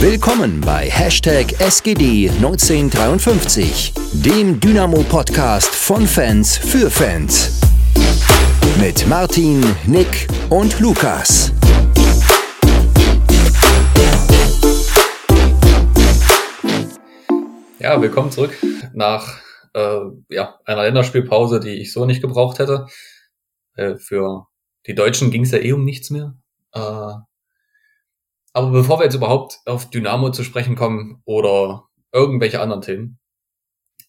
Willkommen bei Hashtag SGD1953, dem Dynamo-Podcast von Fans für Fans. Mit Martin, Nick und Lukas. Ja, willkommen zurück nach äh, ja, einer Länderspielpause, die ich so nicht gebraucht hätte. Äh, für die Deutschen ging es ja eh um nichts mehr. Äh, aber bevor wir jetzt überhaupt auf Dynamo zu sprechen kommen oder irgendwelche anderen Themen,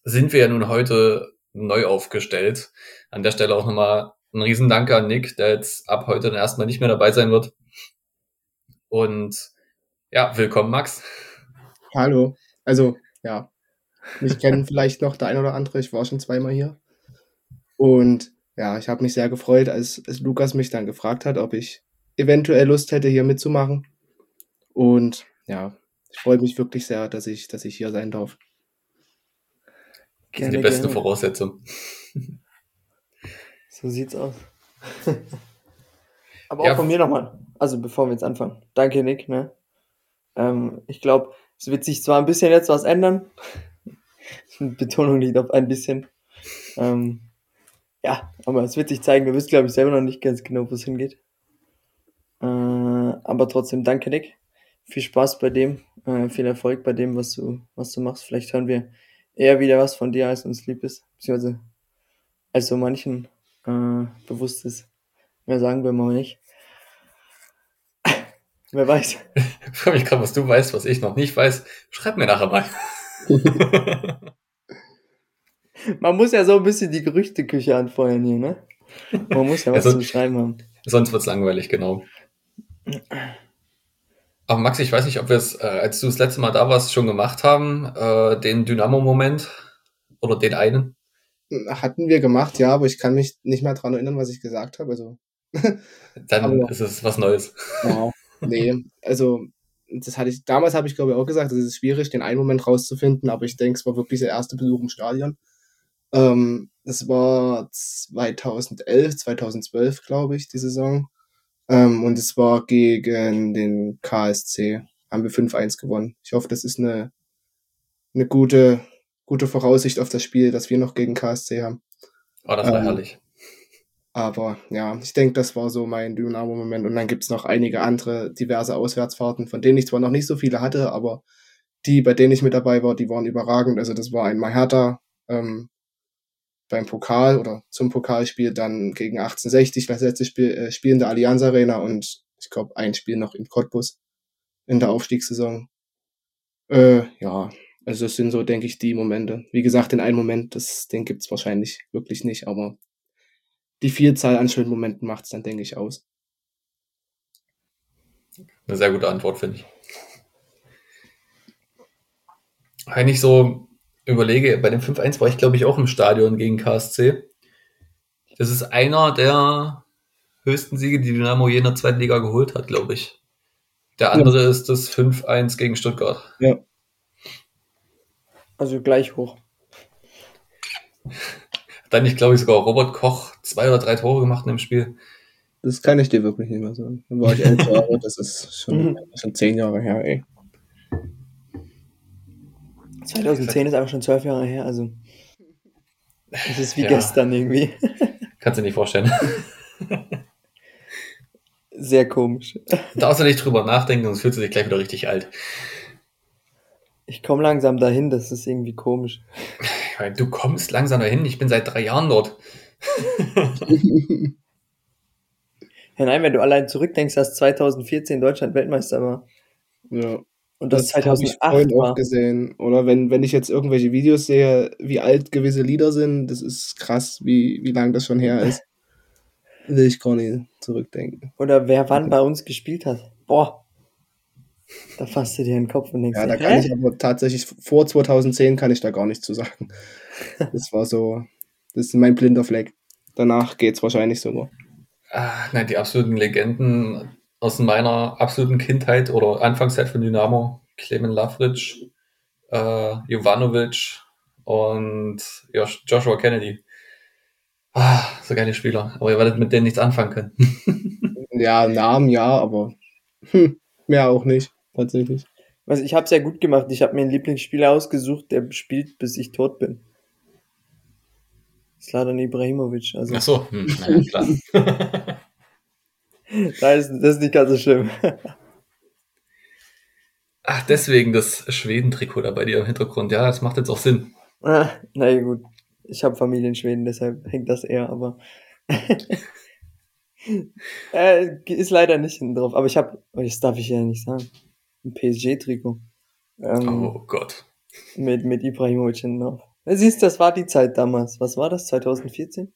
sind wir ja nun heute neu aufgestellt. An der Stelle auch nochmal ein Riesendank an Nick, der jetzt ab heute dann erstmal nicht mehr dabei sein wird. Und ja, willkommen, Max. Hallo. Also, ja, mich kennen vielleicht noch der ein oder andere. Ich war schon zweimal hier. Und ja, ich habe mich sehr gefreut, als, als Lukas mich dann gefragt hat, ob ich eventuell Lust hätte, hier mitzumachen. Und ja, ich freue mich wirklich sehr, dass ich, dass ich hier sein darf. Das sind die beste gerne. Voraussetzung. So sieht's aus. Aber auch ja. von mir nochmal. Also bevor wir jetzt anfangen. Danke, Nick. Ne? Ähm, ich glaube, es wird sich zwar ein bisschen jetzt was ändern. Betonung liegt auf ein bisschen. Ähm, ja, aber es wird sich zeigen. Wir wissen, glaube ich, selber noch nicht ganz genau, wo es hingeht. Äh, aber trotzdem, danke, Nick. Viel Spaß bei dem, äh, viel Erfolg bei dem, was du, was du machst. Vielleicht hören wir eher wieder was von dir, als uns lieb ist. Beziehungsweise als so manchen äh, bewusst ist. Mehr sagen wir mal nicht. Wer weiß. Ich frage mich gerade, was du weißt, was ich noch nicht weiß. Schreib mir nachher mal. Man muss ja so ein bisschen die Gerüchteküche anfeuern hier, ne? Man muss ja was also, zu schreiben haben. Sonst wird's langweilig, genau. Aber Max, ich weiß nicht, ob wir es, äh, als du das letzte Mal da warst, schon gemacht haben, äh, den Dynamo-Moment oder den einen. Hatten wir gemacht, ja, aber ich kann mich nicht mehr dran erinnern, was ich gesagt habe. Also. Dann aber, ist es was Neues. Genau. Nee, also das hatte ich, damals habe ich glaube ich auch gesagt, es ist schwierig, den einen Moment rauszufinden, aber ich denke, es war wirklich der erste Besuch im Stadion. Ähm, das war 2011, 2012, glaube ich, die Saison. Ähm, und es war gegen den KSC. Haben wir 5-1 gewonnen. Ich hoffe, das ist eine, eine gute, gute Voraussicht auf das Spiel, das wir noch gegen KSC haben. Oh, das war ähm, herrlich. Aber ja, ich denke, das war so mein Dynamo-Moment. Und dann gibt's noch einige andere diverse Auswärtsfahrten, von denen ich zwar noch nicht so viele hatte, aber die, bei denen ich mit dabei war, die waren überragend. Also das war einmal Hertha ähm, beim Pokal oder zum Pokalspiel, dann gegen 1860 das letzte Spiel, äh, Spiel in der Allianz Arena und ich glaube ein Spiel noch in Cottbus in der Aufstiegssaison. Äh, ja, also es sind so, denke ich, die Momente. Wie gesagt, in einem Moment, das, den gibt's wahrscheinlich wirklich nicht, aber die Vielzahl an schönen Momenten macht es dann, denke ich, aus. Eine sehr gute Antwort, finde ich. Wenn ich so überlege, bei dem 5-1 war ich, glaube ich, auch im Stadion gegen KSC. Das ist einer der höchsten Siege, die Dynamo je in der zweiten Liga geholt hat, glaube ich. Der andere ja. ist das 5-1 gegen Stuttgart. Ja. Also gleich hoch. Dann, ich glaube ich, sogar Robert Koch zwei oder drei Tore gemacht in dem Spiel. Das kann ich dir wirklich nicht mehr sagen. Dann war ich elf Jahre, das ist schon, schon zehn Jahre her, ey. 2010 ist aber schon zwölf Jahre her, also. Es ist wie ja. gestern irgendwie. Kannst du nicht vorstellen. Sehr komisch. Darfst du nicht drüber nachdenken, sonst fühlst du dich gleich wieder richtig alt. Ich komme langsam dahin, das ist irgendwie komisch. Du kommst langsam dahin, ich bin seit drei Jahren dort. ja, nein, wenn du allein zurückdenkst, dass 2014 Deutschland Weltmeister war. Ja. Und das, das 2008 habe ich vorhin auch gesehen. Oder wenn, wenn ich jetzt irgendwelche Videos sehe, wie alt gewisse Lieder sind, das ist krass, wie, wie lang das schon her ist. Will ich gar nicht zurückdenken. Oder wer wann bei uns gespielt hat. Boah. Da fasst du dir den Kopf und denkst, ja, da kann Hä? ich aber tatsächlich vor 2010 kann ich da gar nichts zu sagen. Das war so, das ist mein blinder Fleck. Danach geht's wahrscheinlich sogar. Ah, nein, die absoluten Legenden aus meiner absoluten Kindheit oder Anfangszeit von Dynamo. Clemen Lavric, äh, Jovanovic und Joshua Kennedy. Ah, so geile Spieler. Aber ihr werdet mit denen nichts anfangen können. ja, Namen ja, aber hm, mehr auch nicht, tatsächlich. Also ich habe es ja gut gemacht. Ich habe mir einen Lieblingsspieler ausgesucht, der spielt, bis ich tot bin. Sladan Ibrahimovic. Also. Ach so, hm, naja, klar. Nein, das, ist nicht ganz so schlimm. Ach, deswegen das Schweden-Trikot da bei dir im Hintergrund. Ja, das macht jetzt auch Sinn. Ah, naja, gut. Ich habe Familie in Schweden, deshalb hängt das eher, aber. äh, ist leider nicht hinten drauf. Aber ich habe, das darf ich ja nicht sagen, ein PSG-Trikot. Ähm, oh Gott. Mit, mit Ibrahimovic hinten drauf. Siehst, das war die Zeit damals. Was war das? 2014?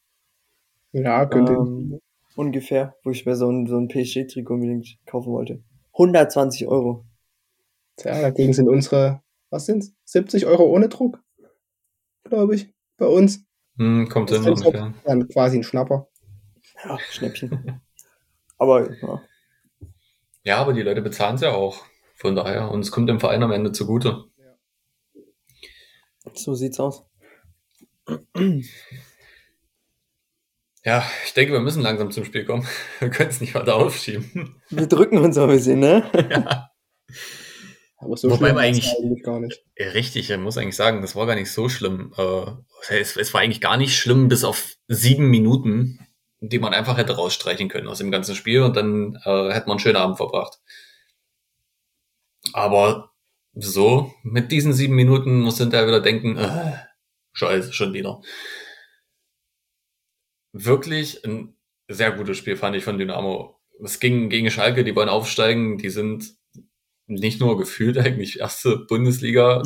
Ja, könnte. Ähm, ungefähr, wo ich mir so ein, so ein PSG-Trikot unbedingt kaufen wollte. 120 Euro. Tja, dagegen sind unsere, was sind's? 70 Euro ohne Druck? Glaube ich. Bei uns. Hm, kommt Das hin ungefähr. Dann quasi ein Schnapper. Ja, Schnäppchen. Aber ja. Ja, aber die Leute bezahlen es ja auch. Von daher. Und es kommt dem Verein am Ende zugute. so sieht's aus. Ja, ich denke, wir müssen langsam zum Spiel kommen. Wir können es nicht weiter aufschieben. Wir drücken uns ein bisschen, ne? ja. Aber so Wobei schlimm man eigentlich- eigentlich gar nicht. Richtig, ich muss eigentlich sagen, das war gar nicht so schlimm. Äh, es, es war eigentlich gar nicht schlimm, bis auf sieben Minuten, die man einfach hätte rausstreichen können aus dem ganzen Spiel und dann äh, hätte man einen schönen Abend verbracht. Aber so, mit diesen sieben Minuten muss hinterher wieder denken, äh, scheiße, schon wieder. Wirklich ein sehr gutes Spiel, fand ich von Dynamo. Es ging gegen Schalke, die wollen aufsteigen, die sind nicht nur gefühlt eigentlich erste Bundesliga,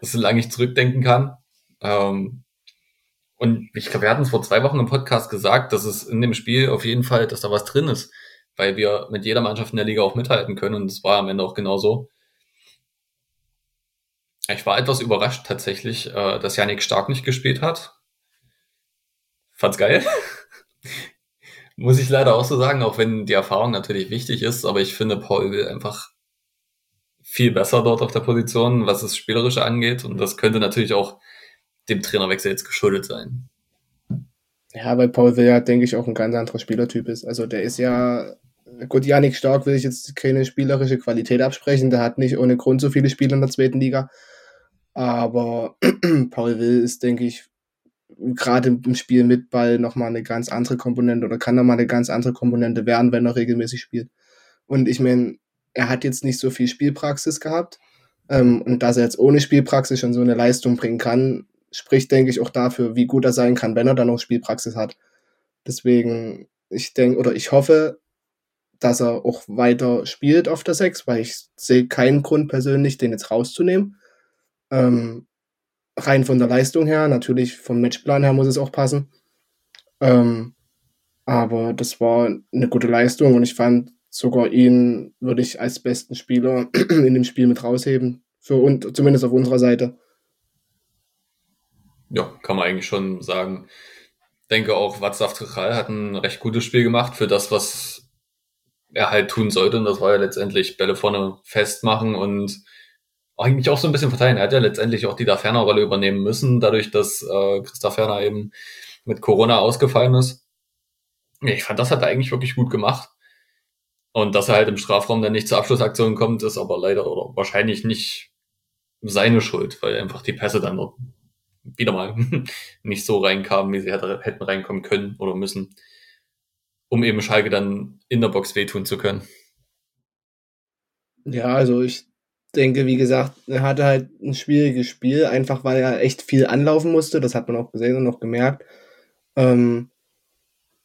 solange ich zurückdenken kann. Ähm, und ich glaube, wir hatten es vor zwei Wochen im Podcast gesagt, dass es in dem Spiel auf jeden Fall, dass da was drin ist, weil wir mit jeder Mannschaft in der Liga auch mithalten können und es war am Ende auch genauso. Ich war etwas überrascht tatsächlich, äh, dass Yannick Stark nicht gespielt hat. Fand's geil. Muss ich leider auch so sagen, auch wenn die Erfahrung natürlich wichtig ist, aber ich finde Paul will einfach viel besser dort auf der Position, was das Spielerische angeht. Und das könnte natürlich auch dem Trainerwechsel jetzt geschuldet sein. Ja, weil Paul Will ja, denke ich, auch ein ganz anderer Spielertyp ist. Also der ist ja, gut, Janik Stark will ich jetzt keine spielerische Qualität absprechen. Der hat nicht ohne Grund so viele Spiele in der zweiten Liga. Aber Paul Will ist, denke ich, gerade im Spiel mit Ball nochmal eine ganz andere Komponente oder kann nochmal eine ganz andere Komponente werden, wenn er regelmäßig spielt. Und ich meine, er hat jetzt nicht so viel Spielpraxis gehabt. Ähm, und dass er jetzt ohne Spielpraxis schon so eine Leistung bringen kann, spricht, denke ich, auch dafür, wie gut er sein kann, wenn er dann noch Spielpraxis hat. Deswegen, ich denke, oder ich hoffe, dass er auch weiter spielt auf der 6, weil ich sehe keinen Grund persönlich, den jetzt rauszunehmen. Ähm, rein von der Leistung her, natürlich vom Matchplan her muss es auch passen. Ähm, aber das war eine gute Leistung und ich fand sogar ihn würde ich als besten Spieler in dem Spiel mit rausheben. Für und zumindest auf unserer Seite. Ja, kann man eigentlich schon sagen. Denke auch, Václav Trichal hat ein recht gutes Spiel gemacht für das, was er halt tun sollte. Und das war ja letztendlich Bälle vorne festmachen und eigentlich auch so ein bisschen verteilen. Er hat ja letztendlich auch die Da Ferner Rolle übernehmen müssen, dadurch, dass äh, Christoph Ferner eben mit Corona ausgefallen ist. Ich fand, das hat er eigentlich wirklich gut gemacht. Und dass er halt im Strafraum dann nicht zur Abschlussaktion kommt, ist aber leider oder wahrscheinlich nicht seine Schuld, weil einfach die Pässe dann dort wieder mal nicht so reinkamen, wie sie hätte, hätten reinkommen können oder müssen, um eben Schalke dann in der Box wehtun zu können. Ja, also ich denke, wie gesagt, er hatte halt ein schwieriges Spiel, einfach weil er echt viel anlaufen musste. Das hat man auch gesehen und auch gemerkt. Ähm,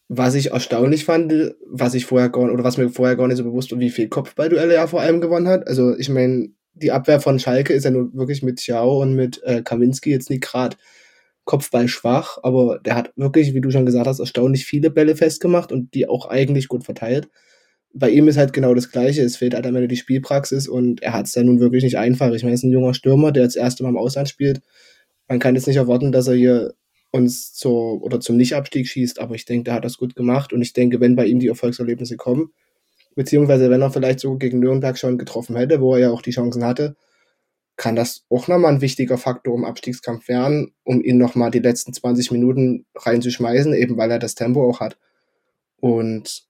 was ich erstaunlich fand, was ich vorher gar oder was mir vorher gar nicht so bewusst war, wie viel Kopfballduelle er vor allem gewonnen hat. Also ich meine, die Abwehr von Schalke ist ja nur wirklich mit Ciao und mit äh, Kaminski jetzt nicht gerade Kopfball schwach, aber der hat wirklich, wie du schon gesagt hast, erstaunlich viele Bälle festgemacht und die auch eigentlich gut verteilt. Bei ihm ist halt genau das Gleiche. Es fehlt halt am Ende die Spielpraxis und er hat es dann nun wirklich nicht einfach. Ich meine, er ist ein junger Stürmer, der jetzt das erste Mal im Ausland spielt. Man kann jetzt nicht erwarten, dass er hier uns zur oder zum Nicht-Abstieg schießt, aber ich denke, der hat das gut gemacht und ich denke, wenn bei ihm die Erfolgserlebnisse kommen, beziehungsweise wenn er vielleicht so gegen Nürnberg schon getroffen hätte, wo er ja auch die Chancen hatte, kann das auch nochmal ein wichtiger Faktor im Abstiegskampf werden, um ihn nochmal die letzten 20 Minuten reinzuschmeißen, eben weil er das Tempo auch hat. Und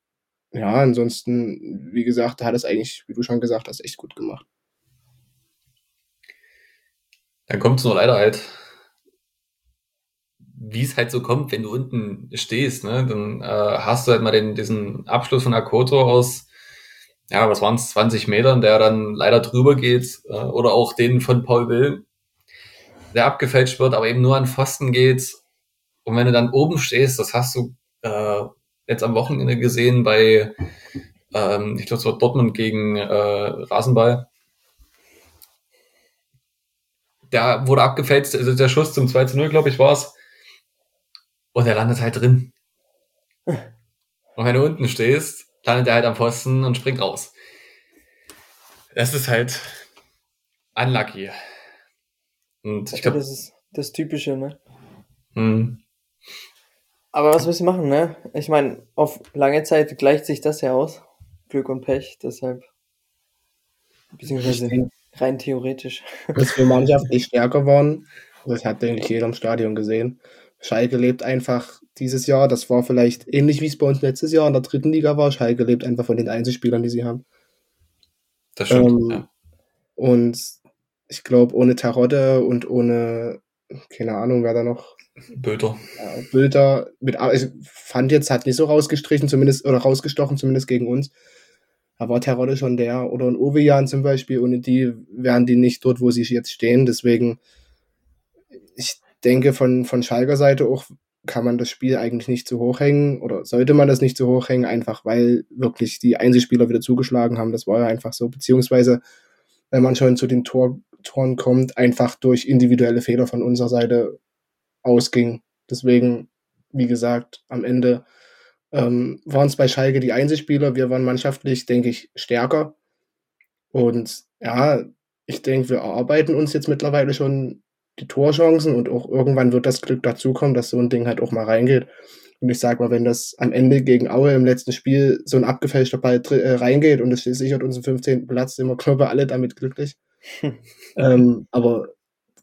ja, ansonsten, wie gesagt, hat es eigentlich, wie du schon gesagt hast, echt gut gemacht. Dann kommt es nur leider halt, wie es halt so kommt, wenn du unten stehst, ne? Dann äh, hast du halt mal den, diesen Abschluss von Akoto aus, ja, was waren es, 20 Metern, der dann leider drüber geht, äh, oder auch den von Paul Will, der abgefälscht wird, aber eben nur an Pfosten geht. Und wenn du dann oben stehst, das hast du äh, jetzt am Wochenende gesehen bei, ähm, ich glaube, es war Dortmund gegen äh, Rasenball. Der wurde abgefälscht, also der Schuss zum 2 zu 0, glaube ich, war es. Und er landet halt drin. Und wenn du unten stehst, landet er halt am Pfosten und springt raus. Das ist halt unlucky. Und ich glaube, das ist das Typische, ne? hm, Aber was willst du machen, ne? Ich meine, auf lange Zeit gleicht sich das ja aus. Glück und Pech, deshalb. Beziehungsweise Ich denk- rein theoretisch. dass wir mannschaftlich stärker waren. Das hat, denke ich, jeder im Stadion gesehen. Schalke lebt einfach dieses Jahr, das war vielleicht ähnlich wie es bei uns letztes Jahr in der dritten Liga war. Schalke lebt einfach von den Einzelspielern, die sie haben. das stimmt. Ähm, ja. Und ich glaube, ohne Tarotte und ohne, keine Ahnung, wer da noch, Böter. ja, Bilder mit, ich fand jetzt, hat nicht so rausgestrichen, zumindest, oder rausgestochen, zumindest gegen uns. Da war Terodde schon der, oder ein Ovejan zum Beispiel, ohne die wären die nicht dort, wo sie jetzt stehen. Deswegen, ich denke, von, von Schalker Seite auch kann man das Spiel eigentlich nicht zu hoch hängen, oder sollte man das nicht zu hoch hängen, einfach weil wirklich die Einzelspieler wieder zugeschlagen haben. Das war ja einfach so. Beziehungsweise, wenn man schon zu den Tor, Toren kommt, einfach durch individuelle Fehler von unserer Seite ausging. Deswegen, wie gesagt, am Ende ähm, waren es bei Schalke die Einzelspieler. Wir waren mannschaftlich, denke ich, stärker. Und ja, ich denke, wir erarbeiten uns jetzt mittlerweile schon die Torchancen und auch irgendwann wird das Glück dazukommen, dass so ein Ding halt auch mal reingeht. Und ich sag mal, wenn das am Ende gegen Aue im letzten Spiel so ein abgefälschter Ball äh, reingeht und es sichert uns den 15. Platz, sind wir, glaube ich, alle damit glücklich. ähm, aber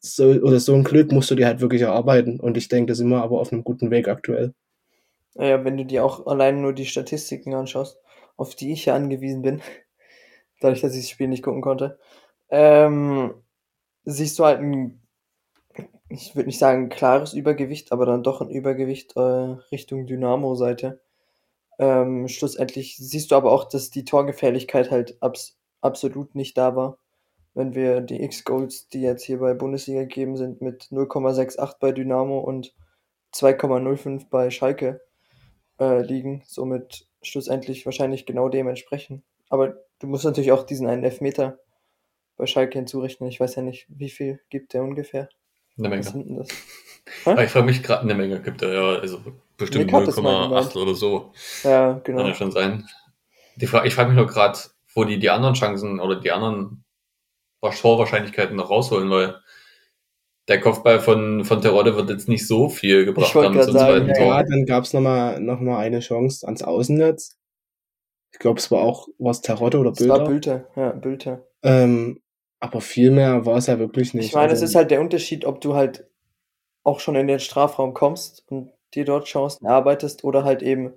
so, oder so ein Glück musst du dir halt wirklich erarbeiten. Und ich denke, da sind wir aber auf einem guten Weg aktuell. Naja, wenn du dir auch allein nur die Statistiken anschaust, auf die ich ja angewiesen bin, dadurch, dass ich das Spiel nicht gucken konnte, ähm, siehst du halt ein, ich würde nicht sagen klares Übergewicht, aber dann doch ein Übergewicht äh, Richtung Dynamo-Seite. Ähm, schlussendlich siehst du aber auch, dass die Torgefährlichkeit halt abs absolut nicht da war. Wenn wir die X-Goals, die jetzt hier bei Bundesliga gegeben sind, mit 0,68 bei Dynamo und 2,05 bei Schalke äh, liegen, somit schlussendlich wahrscheinlich genau dementsprechend. Aber du musst natürlich auch diesen einen Elfmeter bei Schalke hinzurechnen. Ich weiß ja nicht, wie viel gibt der ungefähr. Eine Menge. Was sind denn das? Ich frage mich gerade, eine Menge gibt er ja, also bestimmt Nick hat es mal 0,8 gemeint. oder so. Ja, Kann genau. ja schon sein. Die Fra ich frage mich nur gerade, wo die die anderen Chancen oder die anderen Torwahrscheinlichkeiten noch rausholen, weil der Kopfball von, von Terodde wird jetzt nicht so viel gebracht wollte haben zum sagen, zweiten Ja, Tor. dann gab es nochmal noch mal eine Chance ans Außennetz. Ich glaube, es war auch, war es Tarotte oder Das war Bilder. Bülter. Ja, Bülter. Ähm, aber viel mehr war es ja wirklich nicht. Ich meine, es Also, ist halt der Unterschied, ob du halt auch schon in den Strafraum kommst und dir dort Chancen erarbeitest oder halt eben,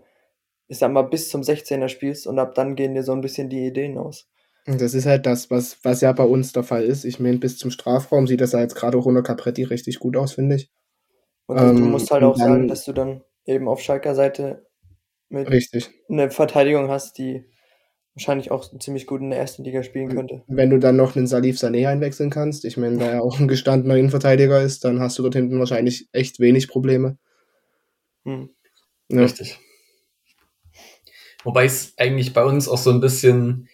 ich sag mal, bis zum 16er spielst und ab dann gehen dir so ein bisschen die Ideen aus. Das ist halt das, was, was ja bei uns der Fall ist. Ich meine, bis zum Strafraum sieht das ja jetzt gerade auch unter Capretti richtig gut aus, finde ich. Und du Ähm, musst halt auch sagen, dann- dass du dann eben auf Schalker Seite mit Richtig. eine Verteidigung hast, die wahrscheinlich auch ziemlich gut in der ersten Liga spielen könnte. Wenn du dann noch einen Salif Sané einwechseln kannst, ich meine, da er auch ein gestandener Innenverteidiger ist, dann hast du dort hinten wahrscheinlich echt wenig Probleme. Hm. Ja. Richtig. Wobei es eigentlich bei uns auch so ein bisschen,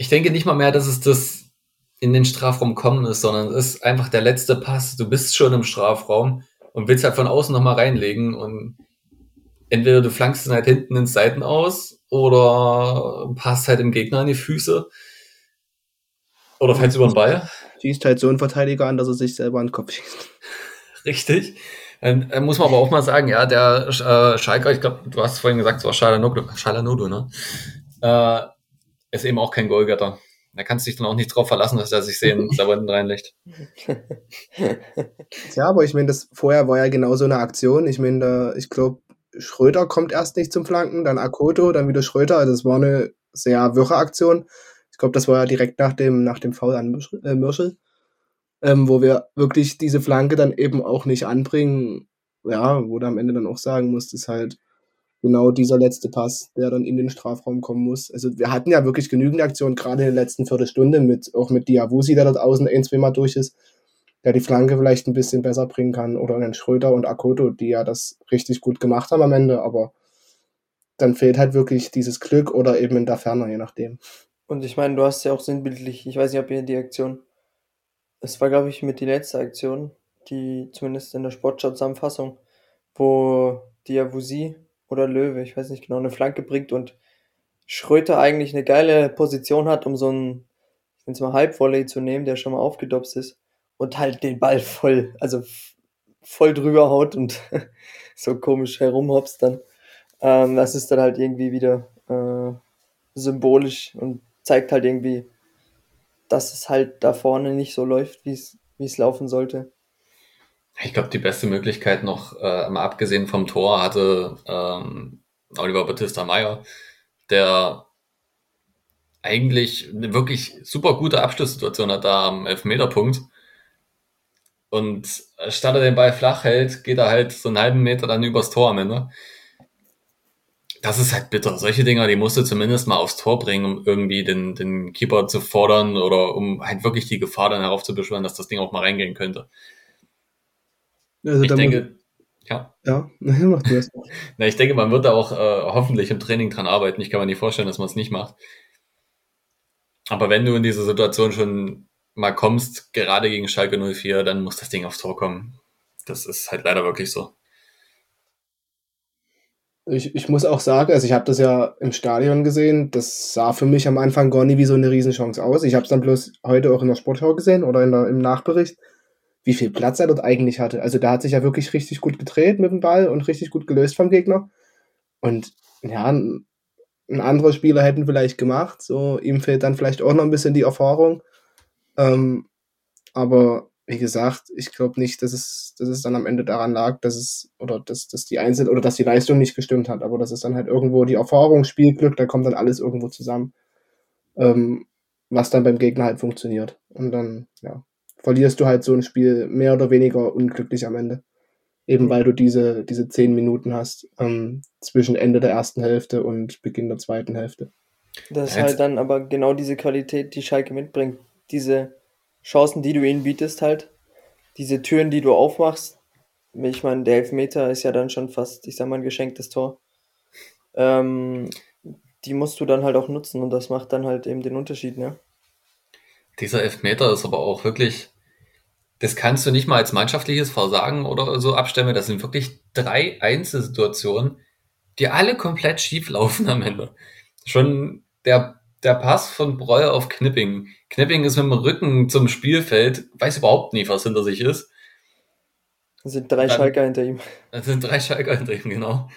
ich denke nicht mal mehr, dass es das in den Strafraum kommen ist, sondern es ist einfach der letzte Pass. Du bist schon im Strafraum und willst halt von außen nochmal reinlegen und entweder du flankst ihn halt hinten ins Seiten aus oder passt halt dem Gegner an die Füße oder fällst über den Ball. Schießt halt so einen Verteidiger an, dass er sich selber an den Kopf schießt. Richtig. Dann äh, muss man aber auch mal sagen, ja, der äh, Schalker, ich glaube, du hast vorhin gesagt, es war Schalanoglu, Schalanoglu, ne? Äh, ist eben auch kein Goalgetter. Da kannst du dich dann auch nicht drauf verlassen, dass er sich sehen selber hinten reinlegt. Ja, aber ich meine, das vorher war ja genau so eine Aktion. Ich meine, ich glaube, Schröder kommt erst nicht zum Flanken, dann Akoto, dann wieder Schröder. Also es war eine sehr wirre Aktion. Ich glaube, das war ja direkt nach dem, nach dem Foul an Mirschel. Äh, Mirschel. ähm, wo wir wirklich diese Flanke dann eben auch nicht anbringen. Ja, wo du am Ende dann auch sagen musst, ist halt genau dieser letzte Pass, der dann in den Strafraum kommen muss. Also wir hatten ja wirklich genügend Aktionen, gerade in der letzten Viertelstunde, mit, auch mit Diawusi, der dort außen ein, zwei Mal durch ist, der die Flanke vielleicht ein bisschen besser bringen kann, oder einen Schröder und Akoto, die ja das richtig gut gemacht haben am Ende, aber dann fehlt halt wirklich dieses Glück oder eben in der Ferne, je nachdem. Und ich meine, du hast ja auch sinnbildlich, ich weiß nicht, ob ihr die Aktion, es war, glaube ich, mit die letzte Aktion, die zumindest in der Sportschau-Zusammenfassung, wo Diawusi oder Löwe, ich weiß nicht genau, eine Flanke bringt und Schröter eigentlich eine geile Position hat, um so einen, ich nenne es mal Halbvolley zu nehmen, der schon mal aufgedopst ist und halt den Ball voll, also voll drüber haut und so komisch herumhopst dann. Ähm, das ist dann halt irgendwie wieder äh, symbolisch und zeigt halt irgendwie, dass es halt da vorne nicht so läuft, wie es laufen sollte. Ich glaube, die beste Möglichkeit noch, äh, mal abgesehen vom Tor, hatte ähm, Oliver Battista Meyer, der eigentlich eine wirklich super gute Abschlusssituation hat da am Elfmeterpunkt. Und statt er den Ball flach hält, geht er halt so einen halben Meter dann übers Tor am Ende. Das ist halt bitter. Solche Dinger, die musst du zumindest mal aufs Tor bringen, um irgendwie den, den Keeper zu fordern oder um halt wirklich die Gefahr dann heraufzubeschwören, dass das Ding auch mal reingehen könnte. Also ich denke, ja. Ja, mach du das. Na, ich denke, man wird da auch äh, hoffentlich im Training dran arbeiten. Ich kann mir nicht vorstellen, dass man es nicht macht. Aber wenn du in diese Situation schon mal kommst, gerade gegen Schalke 04, dann muss das Ding aufs Tor kommen. Das ist halt leider wirklich so. Ich, ich muss auch sagen, also ich habe das ja im Stadion gesehen, das sah für mich am Anfang gar nie wie so eine Riesenchance aus. Ich habe es dann bloß heute auch in der Sportschau gesehen oder in der, im Nachbericht wie viel Platz er dort eigentlich hatte. Also da hat sich ja wirklich richtig gut gedreht mit dem Ball und richtig gut gelöst vom Gegner. Und ja, ein, ein anderer Spieler hätten vielleicht gemacht. So, ihm fehlt dann vielleicht auch noch ein bisschen die Erfahrung. Ähm, aber wie gesagt, ich glaube nicht, dass es, dass es dann am Ende daran lag, dass es, oder dass, dass die Einzel oder dass die Leistung nicht gestimmt hat, aber das ist dann halt irgendwo die Erfahrung, Spielglück, da kommt dann alles irgendwo zusammen, ähm, was dann beim Gegner halt funktioniert. Und dann, ja, verlierst du halt so ein Spiel mehr oder weniger unglücklich am Ende. Eben weil du diese, diese zehn Minuten hast ähm, zwischen Ende der ersten Hälfte und Beginn der zweiten Hälfte. Das ist halt dann aber genau diese Qualität, die Schalke mitbringt. Diese Chancen, die du ihnen bietest, halt. Diese Türen, die du aufmachst. Ich meine, der Elfmeter ist ja dann schon fast, ich sag mal, ein geschenktes Tor. Ähm, die musst du dann halt auch nutzen und das macht dann halt eben den Unterschied, ne? Dieser Elfmeter ist aber auch wirklich, das kannst du nicht mal als mannschaftliches Versagen oder so abstellen. Das sind wirklich drei Einzelsituationen, die alle komplett schief laufen am Ende. Schon der, der Pass von Breuer auf Knipping. Knipping ist mit dem Rücken zum Spielfeld, weiß überhaupt nicht, was hinter sich ist. Das sind drei Dann, Schalker hinter ihm. Das sind drei Schalker hinter ihm, genau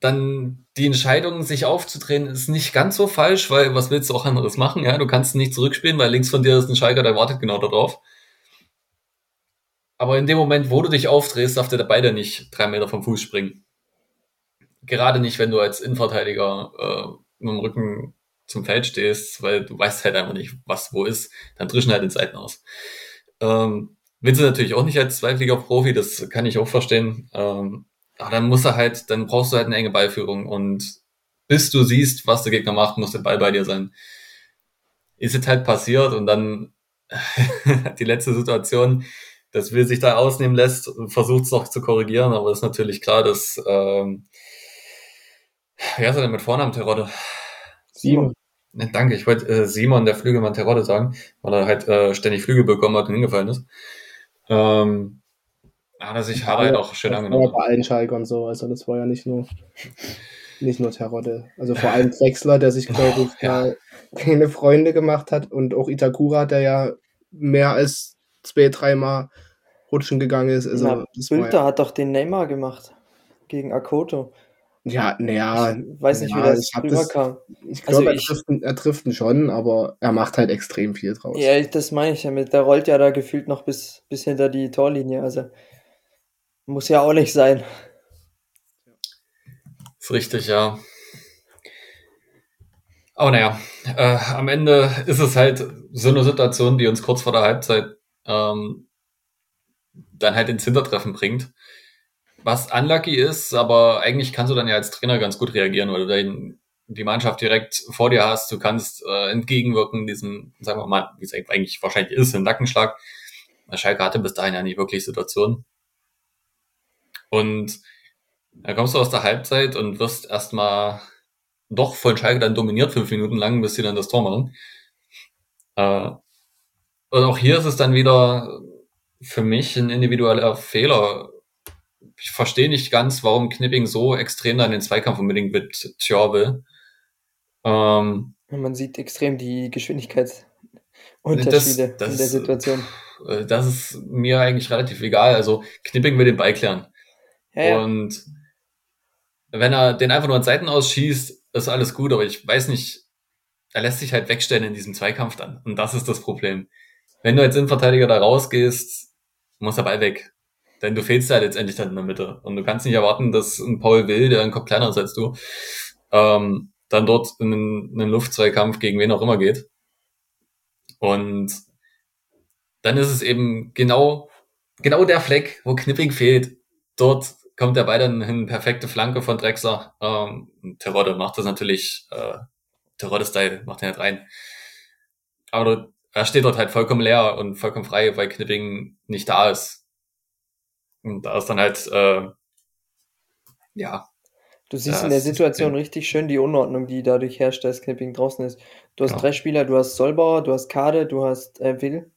dann die Entscheidung, sich aufzudrehen, ist nicht ganz so falsch, weil was willst du auch anderes machen? Ja, du kannst nicht zurückspielen, weil links von dir ist ein Schalker, der wartet genau darauf. Aber in dem Moment, wo du dich aufdrehst, darf der beide nicht drei Meter vom Fuß springen. Gerade nicht, wenn du als Innenverteidiger äh, mit dem Rücken zum Feld stehst, weil du weißt halt einfach nicht, was wo ist. Dann drischen halt den Seiten aus. Ähm, willst du natürlich auch nicht als Zweitliga-Profi, das kann ich auch verstehen. Ähm, aber dann muss er halt, dann brauchst du halt eine enge Ballführung und bis du siehst, was der Gegner macht, muss der Ball bei dir sein. Ist jetzt halt passiert und dann die letzte Situation, dass Will sich da ausnehmen lässt, versucht es noch zu korrigieren, aber ist natürlich klar, dass ähm, wie heißt er denn mit Vornamen Terodde? Simon. Ne, danke, ich wollte äh, Simon, der Flügelmann Terodde sagen, weil er halt äh, ständig Flügel bekommen hat und hingefallen ist. Ähm, hat er sich Harald auch schön angenommen. Bei allen Schalkern so, also das war ja nicht nur, nicht nur Terodde. Also vor allem Drexler, der sich, glaube ich, ja. keine Freunde gemacht hat und auch Itakura, der ja mehr als zwei, dreimal rutschen gegangen ist. Also, Na, Bülter ja, hat doch den Neymar gemacht gegen Akoto. Ja, naja. Ich weiß nicht, ja, wie das rüberkam. Ich glaube, also er, trifft, er trifft ihn schon, aber er macht halt extrem viel draus. Ja, das meine ich damit. Der rollt ja da gefühlt noch bis, bis hinter die Torlinie. Also muss ja auch nicht sein. Ist richtig, ja. Aber naja, äh, am Ende ist es halt so eine Situation, die uns kurz vor der Halbzeit ähm, dann halt ins Hintertreffen bringt. Was unlucky ist, aber eigentlich kannst du dann ja als Trainer ganz gut reagieren, weil du dein, die Mannschaft direkt vor dir hast. Du kannst äh, entgegenwirken, diesem, sagen wir mal, wie es eigentlich wahrscheinlich ist, ein Nackenschlag. Schalke hatte bis dahin ja nicht wirklich Situationen. Und dann kommst du aus der Halbzeit und wirst erstmal doch von Schalke dann dominiert, fünf Minuten lang, bis sie dann das Tor machen. Äh, und auch hier ist es dann wieder für mich ein individueller Fehler. Ich verstehe nicht ganz, warum Knipping so extrem dann den Zweikampf unbedingt mit Tjör will. Ähm, Man sieht extrem die Geschwindigkeitsunterschiede das, das, in der Situation. Äh, das ist mir eigentlich relativ egal. Also Knipping will den Ball klären. Ja. Und wenn er den einfach nur an Seiten ausschießt, ist alles gut, aber ich weiß nicht, er lässt sich halt wegstellen in diesem Zweikampf dann. Und das ist das Problem. Wenn du als Innenverteidiger da rausgehst, muss der Ball weg. Denn du fehlst halt letztendlich dann in der Mitte. Und du kannst nicht erwarten, dass ein Paul Will, der ein Kopf kleiner ist als du, ähm, dann dort in einen, in einen Luftzweikampf gegen wen auch immer geht. Und dann ist es eben genau, genau der Fleck, wo Knipping fehlt. Dort kommt der Ball dann hin, perfekte Flanke von Drexler. Ähm, Terodde macht das natürlich, äh, Terodde-Style, macht er nicht rein. Aber er steht dort halt vollkommen leer und vollkommen frei, weil Knipping nicht da ist. Und da ist dann halt, äh, ja. Du siehst in der Situation richtig schön die Unordnung, die dadurch herrscht, dass Knipping draußen ist. Du hast ja. drei Spieler, du hast Solbauer, du hast Kade, du hast äh, Will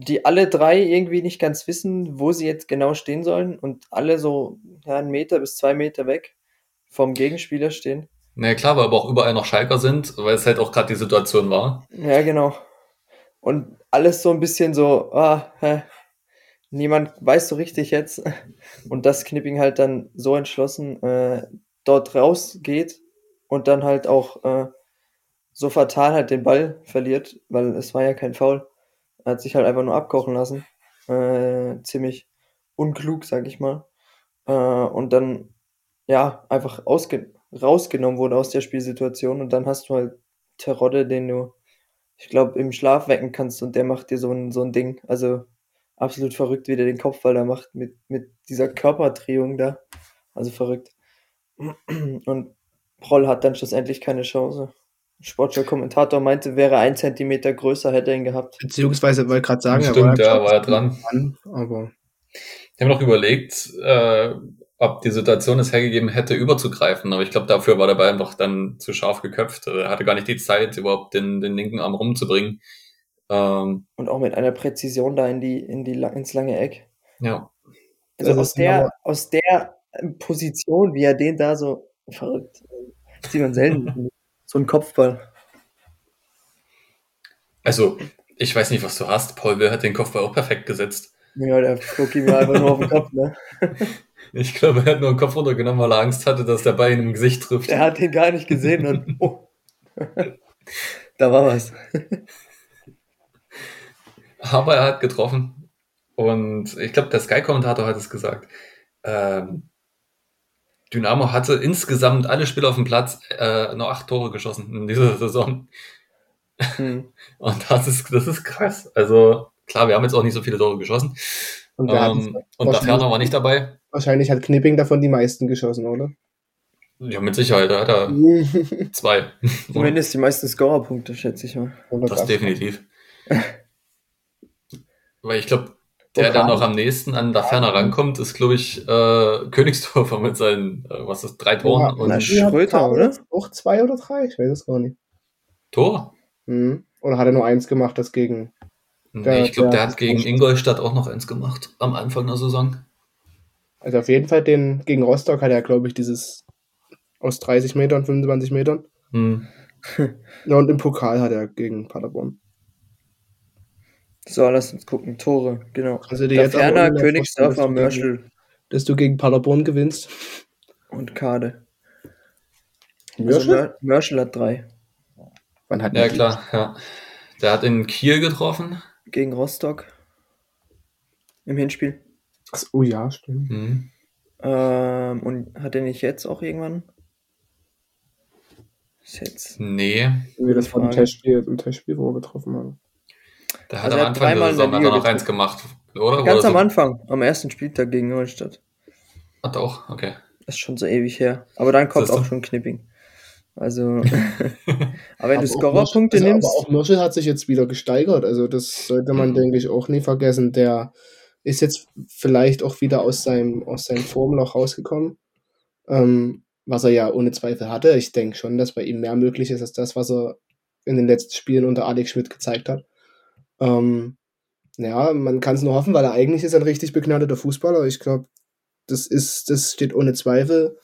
die alle drei irgendwie nicht ganz wissen, wo sie jetzt genau stehen sollen und alle so ja, einen Meter bis zwei Meter weg vom Gegenspieler stehen. Na ja, klar, weil aber auch überall noch Schalker sind, weil es halt auch gerade die Situation war. Ja, genau. Und alles so ein bisschen so, ah, hä, niemand weiß so richtig jetzt. Und das Knipping halt dann so entschlossen äh, dort rausgeht und dann halt auch äh, so fatal halt den Ball verliert, weil es war ja kein Foul. Er hat sich halt einfach nur abkochen lassen. Äh, ziemlich unklug, sag ich mal. Äh, und dann, ja, einfach ausge rausgenommen wurde aus der Spielsituation. Und dann hast du halt Terodde, den du, ich glaube, im Schlaf wecken kannst und der macht dir so ein, so ein Ding. Also absolut verrückt, wie der den Kopfball da macht mit, mit dieser Körperdrehung da. Also verrückt. Und Proll hat dann schlussendlich keine Chance. Sportler Kommentator meinte, wäre ein Zentimeter größer, hätte er ihn gehabt. Beziehungsweise wollte gerade sagen, Stimmt, er war, ja, war ja dran. dran. aber ich habe noch überlegt, äh, ob die Situation es hergegeben hätte, überzugreifen, aber ich glaube, dafür war der Ball einfach dann zu scharf geköpft. Er hatte gar nicht die Zeit, überhaupt den, den linken Arm rumzubringen. Ähm, Und auch mit einer Präzision da in die, in die, ins lange Eck. Ja. Also aus der, aus der Position, wie er den da so verrückt, sieht man selten. So ein Kopfball. Also, ich weiß nicht, was du hast. Paul Will hat den Kopfball auch perfekt gesetzt. Ja, der flog ihm einfach nur auf den Kopf, ne? Ich glaube, er hat nur den Kopf runtergenommen, weil er Angst hatte, dass der Ball ihn im Gesicht trifft. Er hat ihn gar nicht gesehen und oh. da war was. Aber er hat getroffen. Und ich glaube, der Sky-Kommentator hat es gesagt. Ähm, Dynamo hatte insgesamt alle Spieler auf dem Platz äh, nur acht Tore geschossen in dieser Saison. Hm. Und das ist, das ist krass. Also klar, wir haben jetzt auch nicht so viele Tore geschossen. Und, ähm, und der Ferner war nicht dabei. Wahrscheinlich hat Knipping davon die meisten geschossen, oder? Ja, mit Sicherheit. Da hat er zwei. Zumindest die meisten Scorerpunkte, schätze ich mal. Das definitiv. Weil ich glaube, der dann noch am nächsten an da ferner rankommt, ist, glaube ich, äh, Königsdorfer mit seinen, äh, was ist, drei Toren. Ja, und Schröter, oder? Auch zwei oder drei, ich weiß es gar nicht. Tor? Mhm. Oder hat er nur eins gemacht, das gegen. Nee, ich glaube, der, der hat gegen Ingolstadt auch noch eins gemacht, am Anfang der Saison. Also auf jeden Fall den gegen Rostock hat er, glaube ich, dieses aus 30 Metern, 25 Metern. Hm. ja, und im Pokal hat er gegen Paderborn. So, lass uns gucken. Tore, genau. Also die jetzt Ferner, Königsdorfer, Mörschel. Dass du gegen Paderborn gewinnst. Und Kade. Mörschel? Also Mörschel hat drei. Wann hat ja, klar, ja. Der hat in Kiel getroffen. Gegen Rostock. Im Hinspiel. Ach, oh ja, stimmt. Mhm. Ähm, und hat er nicht jetzt auch irgendwann? Ist jetzt. Nee. Wie das von dem Testspiel, im Testspiel, wo wir getroffen haben. Der hat Also am er hat Anfang der dreimal in der Saison noch eins gemacht, oder? Ganz Oder am so- Anfang, am ersten Spieltag gegen Ingolstadt. Hat er auch, okay. Das ist schon so ewig her. Aber dann kommt auch schon Knipping. Also, aber wenn Aber du Scorerpunkte also, nimmst, Aber auch Mürschel hat sich jetzt wieder gesteigert. Also das sollte man, Mhm. denke ich, auch nie vergessen. Der ist jetzt vielleicht auch wieder aus seinem, aus seinem Formloch rausgekommen. Ähm, was er ja ohne Zweifel hatte. Ich denke schon, dass bei ihm mehr möglich ist als das, was er in den letzten Spielen unter Alex Schmidt gezeigt hat. Ähm, ja, man kann es nur hoffen, weil er eigentlich ist ein richtig begnadeter Fußballer. Ich glaube, das ist, das steht ohne Zweifel.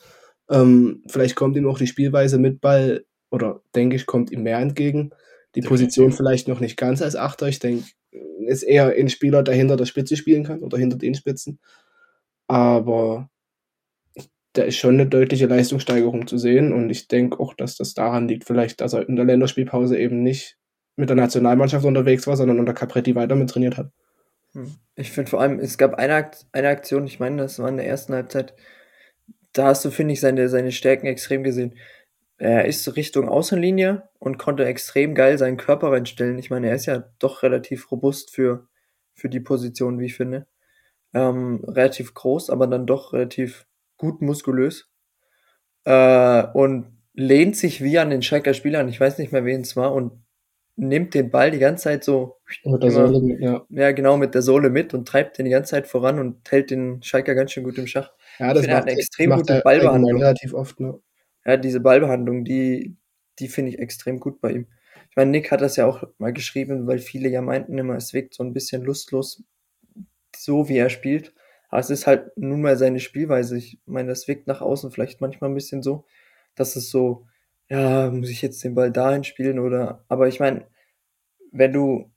Ähm, vielleicht kommt ihm auch die Spielweise mit Ball, oder denke ich, kommt ihm mehr entgegen. Die Definitiv. Position vielleicht noch nicht ganz als Achter. Ich denke, ist eher ein Spieler, der hinter der Spitze spielen kann oder hinter den Spitzen. Aber da ist schon eine deutliche Leistungssteigerung zu sehen und ich denke auch, dass das daran liegt, vielleicht, dass er in der Länderspielpause eben nicht mit der Nationalmannschaft unterwegs war, sondern unter Capretti weiter mit trainiert hat. Hm. Ich finde vor allem, es gab eine, eine Aktion, ich meine, das war in der ersten Halbzeit, da hast du, finde ich, seine, seine Stärken extrem gesehen. Er ist Richtung Außenlinie und konnte extrem geil seinen Körper reinstellen. Ich meine, er ist ja doch relativ robust für, für die Position, wie ich finde. Ähm, relativ groß, aber dann doch relativ gut muskulös. Äh, und lehnt sich wie an den Schalker Spielern, ich weiß nicht mehr, wen es war, und nimmt den Ball die ganze Zeit so Mit der Immer. Sohle, ja. ja, genau, mit der Sohle mit und treibt den die ganze Zeit voran und hält den Schalker ganz schön gut im Schach. Ja, das er hat macht, eine extrem macht gute Ballbehandlung. relativ oft. Ne? Ja, diese Ballbehandlung, die, die finde ich extrem gut bei ihm. Ich meine, Nick hat das ja auch mal geschrieben, weil viele ja meinten immer, es wirkt so ein bisschen lustlos, so wie er spielt. Aber es ist halt nun mal seine Spielweise. Ich meine, das wirkt nach außen vielleicht manchmal ein bisschen so, dass es so, ja, muss ich jetzt den Ball dahin spielen oder, aber ich meine, wenn du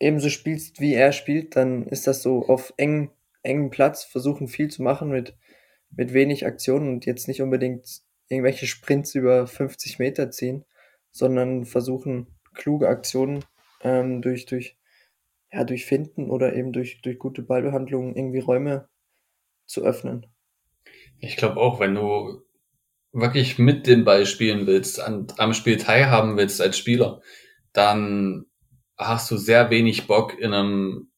ebenso spielst, wie er spielt, dann ist das so auf engen, engen Platz, versuchen viel zu machen mit, mit wenig Aktionen und jetzt nicht unbedingt irgendwelche Sprints über 50 Meter ziehen, sondern versuchen kluge Aktionen ähm, durch, durch, ja, durch Finden oder eben durch, durch gute Ballbehandlung irgendwie Räume zu öffnen. Ich glaube auch, wenn du wirklich mit dem Ball spielen willst, an, am Spiel teilhaben willst als Spieler, dann hast du sehr wenig Bock in einem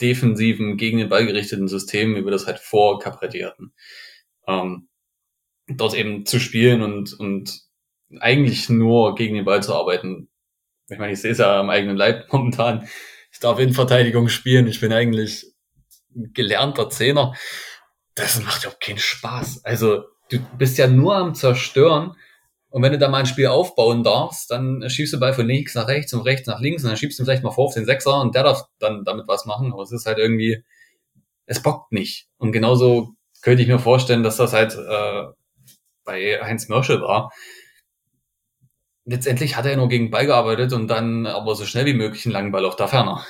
defensiven, gegen den Ball gerichteten System, wie wir das halt vor Capretti hatten. Ähm, dort eben zu spielen und, und eigentlich nur gegen den Ball zu arbeiten. Ich meine, ich sehe es ja am eigenen Leib momentan. Ich darf in Verteidigung spielen. Ich bin eigentlich gelernter Zehner. Das macht überhaupt keinen Spaß. Also, du bist ja nur am Zerstören. Und wenn du da mal ein Spiel aufbauen darfst, dann schiebst du Ball von links nach rechts und rechts nach links und dann schiebst du vielleicht mal vor auf den Sechser und der darf dann damit was machen. Aber es ist halt irgendwie, es bockt nicht. Und genauso könnte ich mir vorstellen, dass das halt äh, bei Heinz Mörschel war. Letztendlich hat er nur gegen Ball gearbeitet und dann aber so schnell wie möglich einen langen Ball auf der Ferner.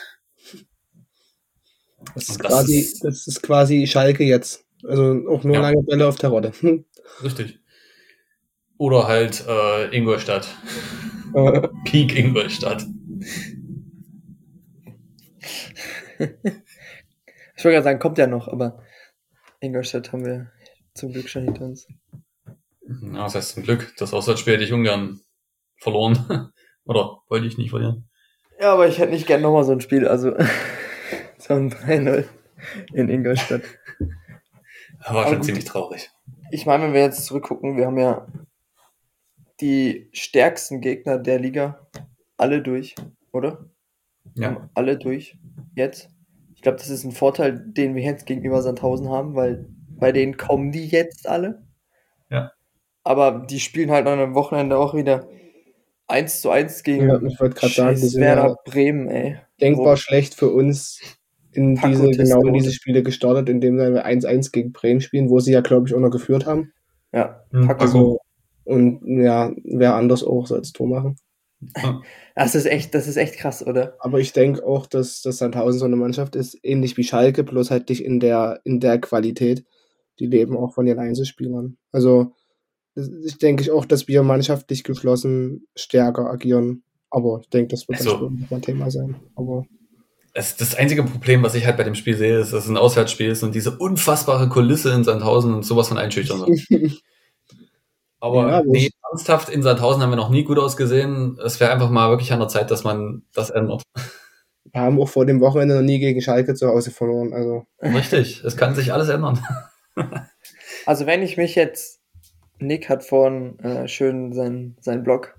Das ist, das quasi, ist- das ist quasi Schalke jetzt. Also auch nur Ja. lange Bälle auf der Rotte. Richtig. Oder halt äh, Ingolstadt. Äh, Peak Ingolstadt. Ich wollte gerade sagen, kommt ja noch, aber Ingolstadt haben wir zum Glück schon hinter uns. Ja, was heißt zum Glück? Das Auswärtsspiel hätte ich ungern verloren. Oder wollte ich nicht verlieren. Ja, aber ich hätte nicht gern nochmal so ein Spiel, also so ein 3-0 in Ingolstadt. Aber war schon gut. ziemlich traurig. Ich meine, wenn wir jetzt zurückgucken, wir haben ja die stärksten Gegner der Liga alle durch, oder? Ja. alle durch jetzt. Ich glaube, das ist ein Vorteil, den wir jetzt gegenüber Sandhausen haben, weil bei denen kommen die jetzt alle. Ja. Aber die spielen halt an einem Wochenende auch wieder 1 zu 1 gegen ja, ich sagen, Werder ja Bremen, ey. denkbar Wo- schlecht für uns in Paco diese, genau in diese Spiele gestartet, indem wir 1-1 gegen Bremen spielen, wo sie ja, glaube ich, auch noch geführt haben. Ja, Hm, Paco. Also, und ja, wer anders auch soll das Tor machen. Das ist echt, das ist echt krass, oder? Aber ich denke auch, dass, dass Sandhausen so eine Mannschaft ist, ähnlich wie Schalke, bloß halt nicht in der, in der Qualität. Die leben auch von ihren Einzelspielern. Also, ich denke ich auch, dass wir mannschaftlich geschlossen stärker agieren. Aber ich denke, das wird Also- dann später noch mal ein Thema sein. Aber Es, das einzige Problem, was ich halt bei dem Spiel sehe, ist, dass es ein Auswärtsspiel ist und diese unfassbare Kulisse in Sandhausen und sowas von einschüchtern soll. Aber Ja, nee, ernsthaft, in Sandhausen haben wir noch nie gut ausgesehen. Es wäre einfach mal wirklich an der Zeit, dass man das ändert. Wir haben auch vor dem Wochenende noch nie gegen Schalke zu Hause verloren. Also Richtig, es kann sich alles ändern. Also wenn ich mich jetzt, Nick hat vorhin äh, schön seinen sein Blog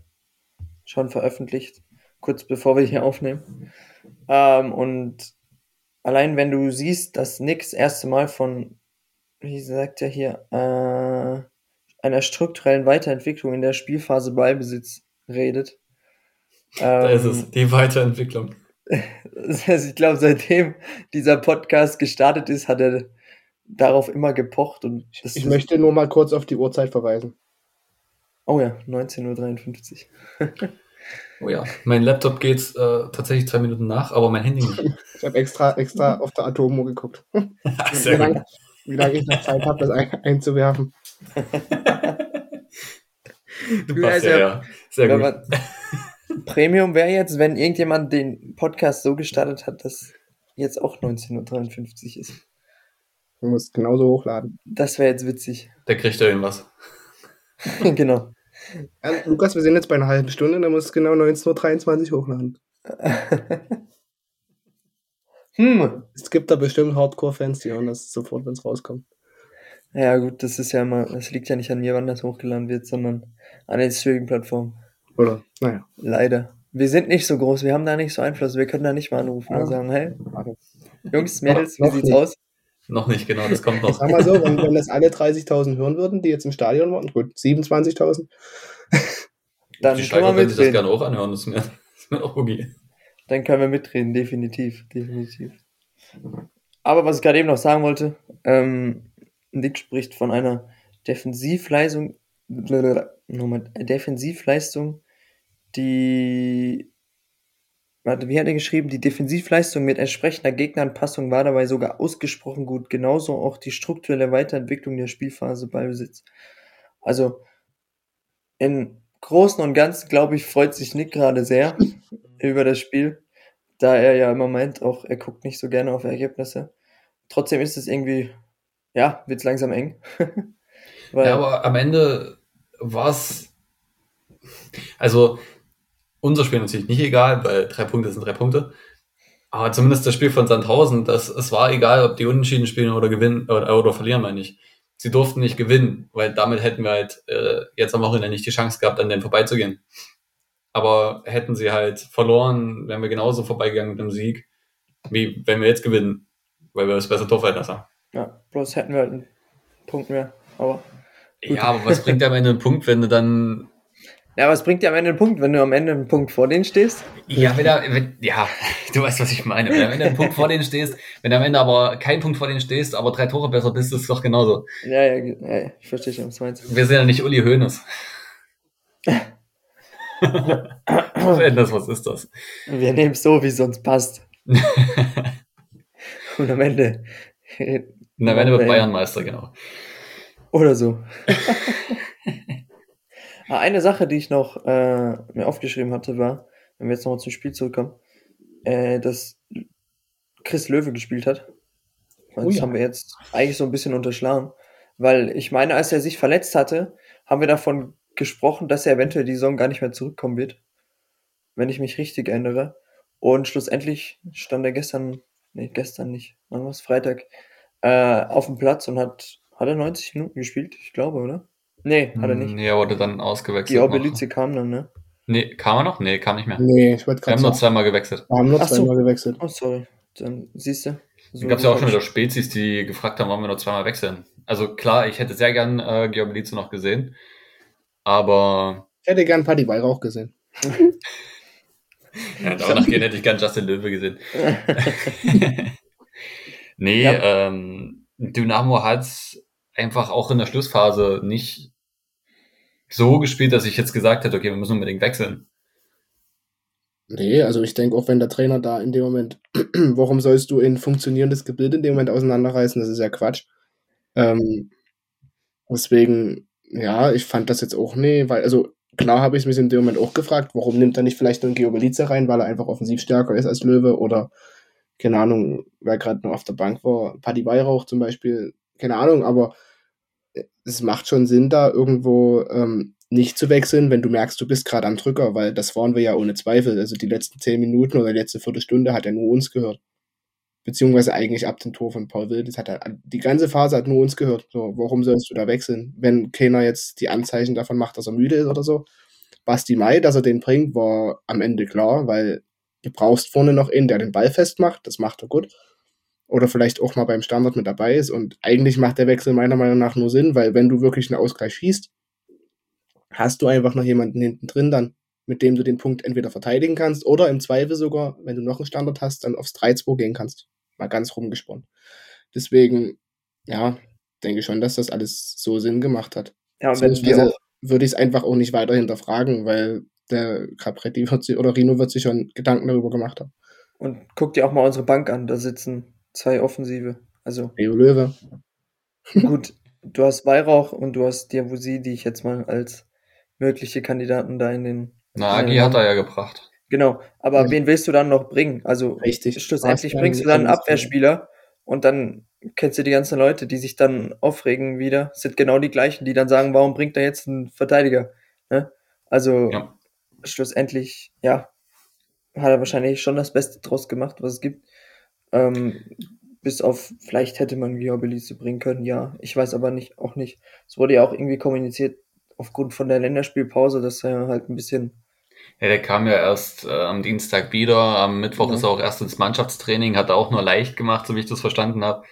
schon veröffentlicht, kurz bevor wir hier aufnehmen. Ähm, und allein wenn du siehst, dass Nick das erste Mal von, wie sagt er hier, äh, einer strukturellen Weiterentwicklung in der Spielphase Ballbesitz redet. Da ist Ähm, es, die Weiterentwicklung. also ich glaube, seitdem dieser Podcast gestartet ist, hat er darauf immer gepocht und das ich möchte nur mal kurz auf die Uhrzeit verweisen. Oh ja, 19.53 Uhr. Oh ja, mein Laptop geht äh, tatsächlich zwei Minuten nach, aber mein Handy nicht. Ich habe extra, extra auf der Atomuhr geguckt. wie Sehr gut. lange wie lang ich noch Zeit habe, das ein, einzuwerfen. Du passt ist ja, ja-. Sehr gut. man, Premium wäre jetzt, wenn irgendjemand den Podcast so gestartet hat, dass jetzt auch 19.53 Uhr ist. Du musst genauso hochladen. Das wäre jetzt witzig. Da kriegt er irgendwas. genau. Ja, Lukas, wir sind jetzt bei einer halben Stunde, dann musst du genau 19.23 Uhr hochladen. hm. Es gibt da bestimmt Hardcore-Fans, die hören das sofort, wenn es rauskommt. Ja, gut, das ist ja immer, das liegt ja nicht an mir, wann das hochgeladen wird, sondern an den Streaming-Plattformen. Oder, naja. Leider. Wir sind nicht so groß, wir haben da nicht so Einfluss, wir können da nicht mal anrufen Ja. und sagen, hey. Jungs, Mädels, wie sieht's aus? Noch nicht, genau, das kommt noch. Sag mal so, wenn, wenn das alle 30.000 hören würden, die jetzt im Stadion waren, gut, 27.000, Dann die wir können sich das gerne auch anhören, das ist mir, das ist mir auch okay. Dann können wir mitreden, definitiv, definitiv. Aber was ich gerade eben noch sagen wollte, ähm, Nick spricht von einer Defensivleistung, nochmal, Defensivleistung, die, wie hat er geschrieben? Die Defensivleistung mit entsprechender Gegneranpassung war dabei sogar ausgesprochen gut, genauso auch die strukturelle Weiterentwicklung der Spielphase Ballbesitz. Also, im Großen und Ganzen, glaube ich, freut sich Nick gerade sehr über das Spiel, da er ja immer meint, auch er guckt nicht so gerne auf Ergebnisse. Trotzdem ist es irgendwie, ja, wird's langsam eng. Ja, aber am Ende war es, also unser Spiel natürlich nicht egal, weil drei Punkte sind drei Punkte. Aber zumindest das Spiel von Sandhausen, das, es war egal, ob die unentschieden spielen oder gewinnen oder, oder verlieren, meine ich. Sie durften nicht gewinnen, weil damit hätten wir halt äh, jetzt am Wochenende nicht die Chance gehabt, an denen vorbeizugehen. Aber hätten sie halt verloren, wären wir genauso vorbeigegangen mit dem Sieg, wie wenn wir jetzt gewinnen, weil wir das bessere Torverhältnis haben. ja, bloß hätten wir halt einen Punkt mehr. Aber, Gut. Ja, aber was bringt am Ende ein Punkt, wenn du dann ja, was bringt dir am Ende einen Punkt, wenn du am Ende einen Punkt vor denen stehst? Ja, wenn er, wenn, ja, du weißt, was ich meine. Wenn du am Ende einen Punkt vor denen stehst, wenn du am Ende aber keinen Punkt vor denen stehst, aber drei Tore besser bist, ist es doch genauso. Ja, ja, ja, ja ich verstehe schon, was du meinst. Wir sind ja nicht Uli Hoeneß. wenn das was ist das. Wir nehmen es so, wie es uns passt. Und am Ende. Und am Ende wird Bayern Meister, genau. Oder so. Ah, Eine Sache, die ich noch äh, mir aufgeschrieben hatte, war, wenn wir jetzt nochmal zum Spiel zurückkommen, äh, dass Chris Löwe gespielt hat. Und Oh das ja. haben wir jetzt eigentlich so ein bisschen unterschlagen. Weil ich meine, als er sich verletzt hatte, haben wir davon gesprochen, dass er eventuell die Saison gar nicht mehr zurückkommen wird. Wenn ich mich richtig erinnere. Und schlussendlich stand er gestern, nee, gestern nicht, wann war's? Freitag, äh, auf dem Platz und hat, hat er 90 Minuten gespielt? Ich glaube, oder? Nee, hat er nicht. Nee, er wurde dann ausgewechselt. Die. Orbelize kam dann, ne? Nee, kam er noch? Nee, kam nicht mehr. nee, ich wollte Wir gerade haben nur zweimal gewechselt. wir haben nur Ach so. zweimal gewechselt. Oh, sorry. Dann siehst du. Da gab es ja auch schon wieder Spezies, die gefragt haben, warum wir nur zweimal wechseln. Also klar, ich hätte sehr gern äh, Georg Belize noch gesehen. Aber Ich hätte gern Paddy Weihrauch gesehen. ja, danach gehen hätte ich gern Justin Löwe gesehen. nee, Ja. ähm, Dynamo hat einfach auch in der Schlussphase nicht so gespielt, dass ich jetzt gesagt hätte, okay, wir müssen unbedingt wechseln. Nee, also ich denke, auch wenn der Trainer da in dem Moment, warum sollst du ein funktionierendes Gebilde in dem Moment auseinanderreißen? Das ist ja Quatsch. Ähm, deswegen, ja, ich fand das jetzt auch nee, weil, also klar habe ich mich in dem Moment auch gefragt, warum nimmt er nicht vielleicht einen Geobelize rein, weil er einfach offensiv stärker ist als Löwe oder, keine Ahnung, wer gerade noch auf der Bank war, Paddy Weihrauch zum Beispiel, keine Ahnung, aber es macht schon Sinn, da irgendwo ähm, nicht zu wechseln, wenn du merkst, du bist gerade am Drücker, weil das waren wir ja ohne Zweifel. Also die letzten zehn Minuten oder die letzte Viertelstunde hat er nur uns gehört. Beziehungsweise eigentlich ab dem Tor von Paul Wild. Das hat er, die ganze Phase hat nur uns gehört. So, warum sollst du da wechseln? Wenn keiner jetzt die Anzeichen davon macht, dass er müde ist oder so. Basti Mai, dass er den bringt, war am Ende klar, weil du brauchst vorne noch einen, der den Ball festmacht. Das macht er gut. Oder vielleicht auch mal beim Standard mit dabei ist. Und eigentlich macht der Wechsel meiner Meinung nach nur Sinn, weil wenn du wirklich einen Ausgleich schießt, hast du einfach noch jemanden hinten drin dann, mit dem du den Punkt entweder verteidigen kannst oder im Zweifel sogar, wenn du noch einen Standard hast, dann aufs 3-2 gehen kannst. Mal ganz rumgesponnen. Deswegen, ja, denke schon, dass das alles so Sinn gemacht hat. Ja, und wenn wir also, würde ich es einfach auch nicht weiter hinterfragen, weil der Capretti wird sich, oder Rino wird sich schon Gedanken darüber gemacht haben. Und guck dir auch mal unsere Bank an, da sitzen zwei Offensive. Also. Leo Löwe. Gut, du hast Weihrauch und du hast Diabusi, die ich jetzt mal als mögliche Kandidaten da in den. Na, Agi hat er ja gebracht. Genau, aber ja. wen willst du dann noch bringen? Also Richtig. schlussendlich bringst du dann einen Abwehrspieler und dann kennst du die ganzen Leute, die sich dann aufregen wieder, sind genau die gleichen, die dann sagen, warum bringt er jetzt einen Verteidiger? Ne? Also ja. schlussendlich, ja, hat er wahrscheinlich schon das Beste draus gemacht, was es gibt. Ähm, bis auf, vielleicht hätte man Viabilise bringen können, ja. Ich weiß aber nicht, auch nicht. Es wurde ja auch irgendwie kommuniziert, aufgrund von der Länderspielpause, dass er halt ein bisschen. Ja, der kam ja erst äh, am Dienstag wieder. Am Mittwoch ja. ist er auch erst ins Mannschaftstraining, hat er auch nur leicht gemacht, so wie ich das verstanden habe.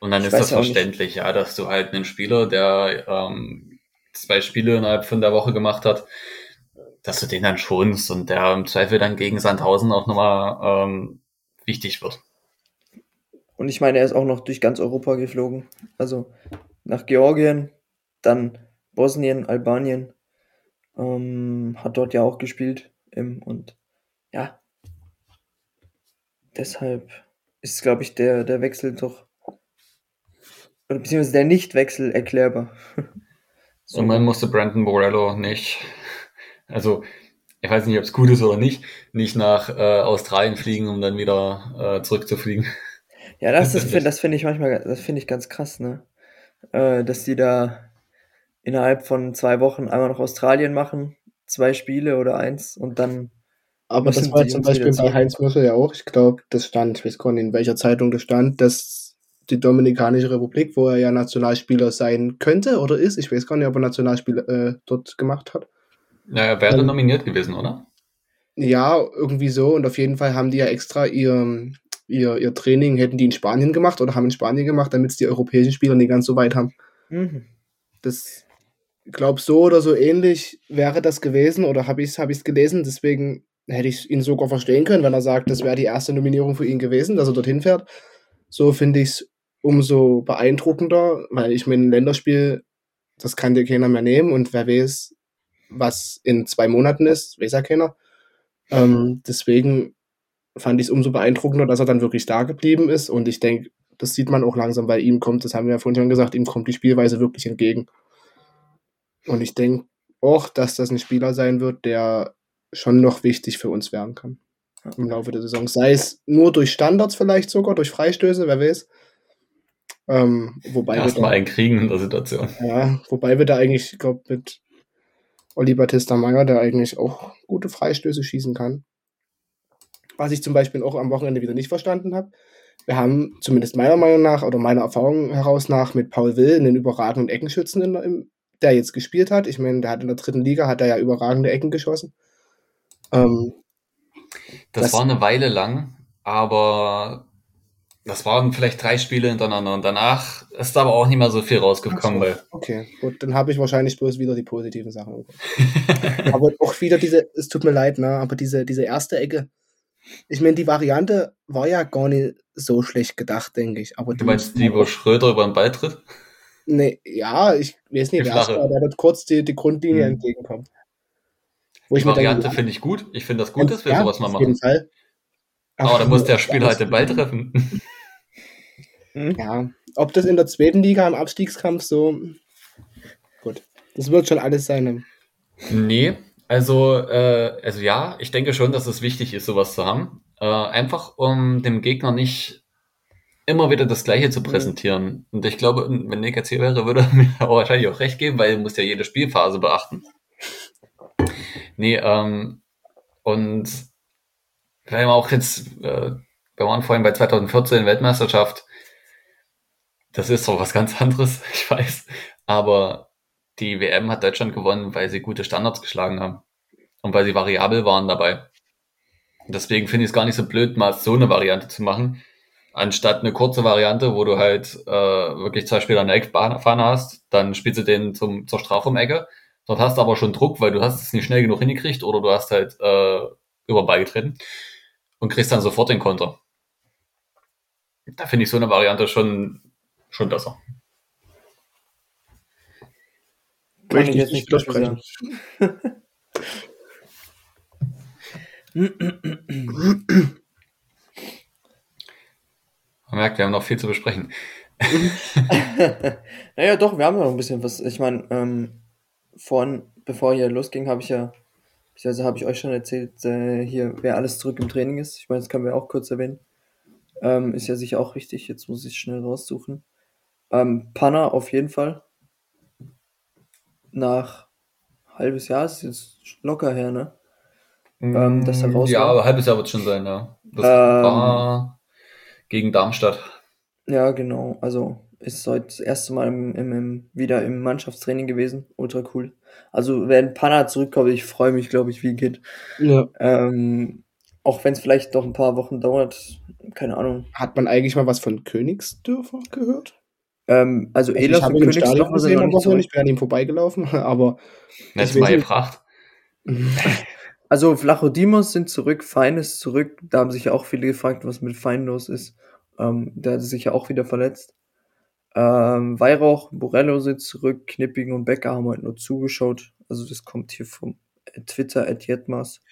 Und dann ich ist das verständlich, ja, dass du halt einen Spieler, der ähm, zwei Spiele innerhalb von der Woche gemacht hat, dass du den dann schonst und der im Zweifel dann gegen Sandhausen auch nochmal ähm, wichtig wird. Und ich meine, er ist auch noch durch ganz Europa geflogen. Also nach Georgien, dann Bosnien, Albanien. Ähm, hat dort ja auch gespielt. Ähm, und ja, deshalb ist, glaube ich, der, der Wechsel doch, beziehungsweise der Nichtwechsel erklärbar. so. Und man musste Brandon Borello nicht, also ich weiß nicht, ob es gut ist oder nicht, nicht nach äh, Australien fliegen, um dann wieder äh, zurückzufliegen. Ja, das, das, das finde ich manchmal, das finde ich ganz krass, ne? Äh, dass die da innerhalb von zwei Wochen einmal nach Australien machen, zwei Spiele oder eins und dann. Aber das war zum Beispiel bei Heinz Mussel ja auch. Ich glaube, das stand, ich weiß gar nicht, in welcher Zeitung das stand, dass die Dominikanische Republik, wo er ja Nationalspieler sein könnte oder ist, ich weiß gar nicht, ob er Nationalspieler äh, dort gemacht hat. Naja, er wäre ähm, nominiert gewesen, oder? Ja, irgendwie so. Und auf jeden Fall haben die ja extra ihr, ihr, ihr Training, hätten die in Spanien gemacht oder haben in Spanien gemacht, damit es die europäischen Spieler nicht ganz so weit haben. Mhm. Das glaube, so oder so ähnlich wäre das gewesen oder habe ich es hab gelesen. Deswegen hätte ich ihn sogar verstehen können, wenn er sagt, das wäre die erste Nominierung für ihn gewesen, dass er dorthin fährt. So finde ich es umso beeindruckender, weil ich mir ein Länderspiel, das kann dir keiner mehr nehmen und wer weiß, was in zwei Monaten ist, weiß ja keiner. Ähm, deswegen fand ich es umso beeindruckender, dass er dann wirklich da geblieben ist und ich denke, das sieht man auch langsam, weil ihm kommt, das haben wir ja vorhin schon gesagt, ihm kommt die Spielweise wirklich entgegen. Und ich denke auch, dass das ein Spieler sein wird, der schon noch wichtig für uns werden kann im Laufe der Saison. Sei es nur durch Standards vielleicht sogar, durch Freistöße, wer weiß. Ähm, wobei Erstmal einen kriegen in der Situation. Ja, wobei wir da eigentlich, ich glaube, mit Oli Battista Meyer, der eigentlich auch gute Freistöße schießen kann. Was ich zum Beispiel auch am Wochenende wieder nicht verstanden habe. Wir haben zumindest meiner Meinung nach oder meiner Erfahrung heraus nach mit Paul Will einen überragenden Eckenschützen in, im, der jetzt gespielt hat. Ich meine, der hat in der dritten Liga hat er ja überragende Ecken geschossen. Ähm, das, das, war eine Weile lang, aber das waren vielleicht drei Spiele hintereinander und danach ist aber auch nicht mehr so viel rausgekommen. So, okay, gut, dann habe ich wahrscheinlich bloß wieder die positiven Sachen. aber auch wieder diese, es tut mir leid, ne, aber diese, diese erste Ecke, ich meine, die Variante war ja gar nicht so schlecht gedacht, denke ich. Aber du meinst die, wo Schröder über den Ball tritt? Nee, ja, ich weiß nicht, wer war, der wird kurz die, die Grundlinie hm. entgegenkommt. Wo die Variante finde ich gut. Ich finde das gut, dass wir ja, sowas mal machen. Auf jeden Fall. Aber, Aber da muss der Spieler halt den Ball treffen. Hm? Ja, ob das in der zweiten Liga im Abstiegskampf so. Gut, das wird schon alles sein. Nee, also, äh, also ja, ich denke schon, dass es wichtig ist, sowas zu haben. Äh, einfach um dem Gegner nicht immer wieder das Gleiche zu präsentieren. Und ich glaube, wenn Nick jetzt hier wäre, würde er mir wahrscheinlich auch recht geben, weil er muss ja jede Spielphase beachten. Nee, ähm, und wir haben auch jetzt, äh, wir waren vorhin bei 2014 Weltmeisterschaft. Das ist doch was ganz anderes, ich weiß. Aber die WM hat Deutschland gewonnen, weil sie gute Standards geschlagen haben. Und weil sie variabel waren dabei. Deswegen finde ich es gar nicht so blöd, mal so eine Variante zu machen, anstatt eine kurze Variante, wo du halt äh, wirklich zwei Spieler eine Eckfahne hast, dann spielst du den zum, zur Strafraumecke. Dort hast du aber schon Druck, weil du hast es nicht schnell genug hingekriegt oder du hast halt äh, über Ball getreten und kriegst dann sofort den Konter. Da finde ich so eine Variante schon, schon besser. Kann Möchte ich ich jetzt nicht widersprechen. Man merkt, wir haben noch viel zu besprechen. naja, doch, wir haben noch ein bisschen was. Ich meine, ähm, vorhin, bevor hier losging, habe ich ja, beziehungsweise habe ich euch schon erzählt, äh, hier, wer alles zurück im Training ist. Ich meine, das können wir auch kurz erwähnen. Ähm, ist ja sicher auch richtig. Jetzt muss ich es schnell raussuchen. Ähm, Panna auf jeden Fall. Nach halbes Jahr ist jetzt locker her, ne? Ähm, dass er raus ja, war. aber halbes Jahr wird schon sein, ja. Das Ähm. war gegen Darmstadt. Ja, genau. Also ist heute das erste Mal im, im, im, wieder im Mannschaftstraining gewesen. Ultra cool. Also wenn Panna zurückkommt, ich freue mich, glaube ich, wie geht. Ja. Ähm, auch wenn es vielleicht noch ein paar Wochen dauert, keine Ahnung. Hat man eigentlich mal was von Königsdörfer gehört? Ähm, also Also Elas und sind gesehen noch am nicht Wochenende, zurück. ich bin an ihm vorbeigelaufen, aber Letztes Mal gefragt. Also Flachodimos sind zurück, Fein ist zurück. Da haben sich ja auch viele gefragt, was mit Fein los ist. Ähm, der hat sich ja auch wieder verletzt. Ähm, Weihrauch, Borello sind zurück, Knipping und Becker haben heute nur zugeschaut. Also das kommt hier vom Twitter at Jetmas,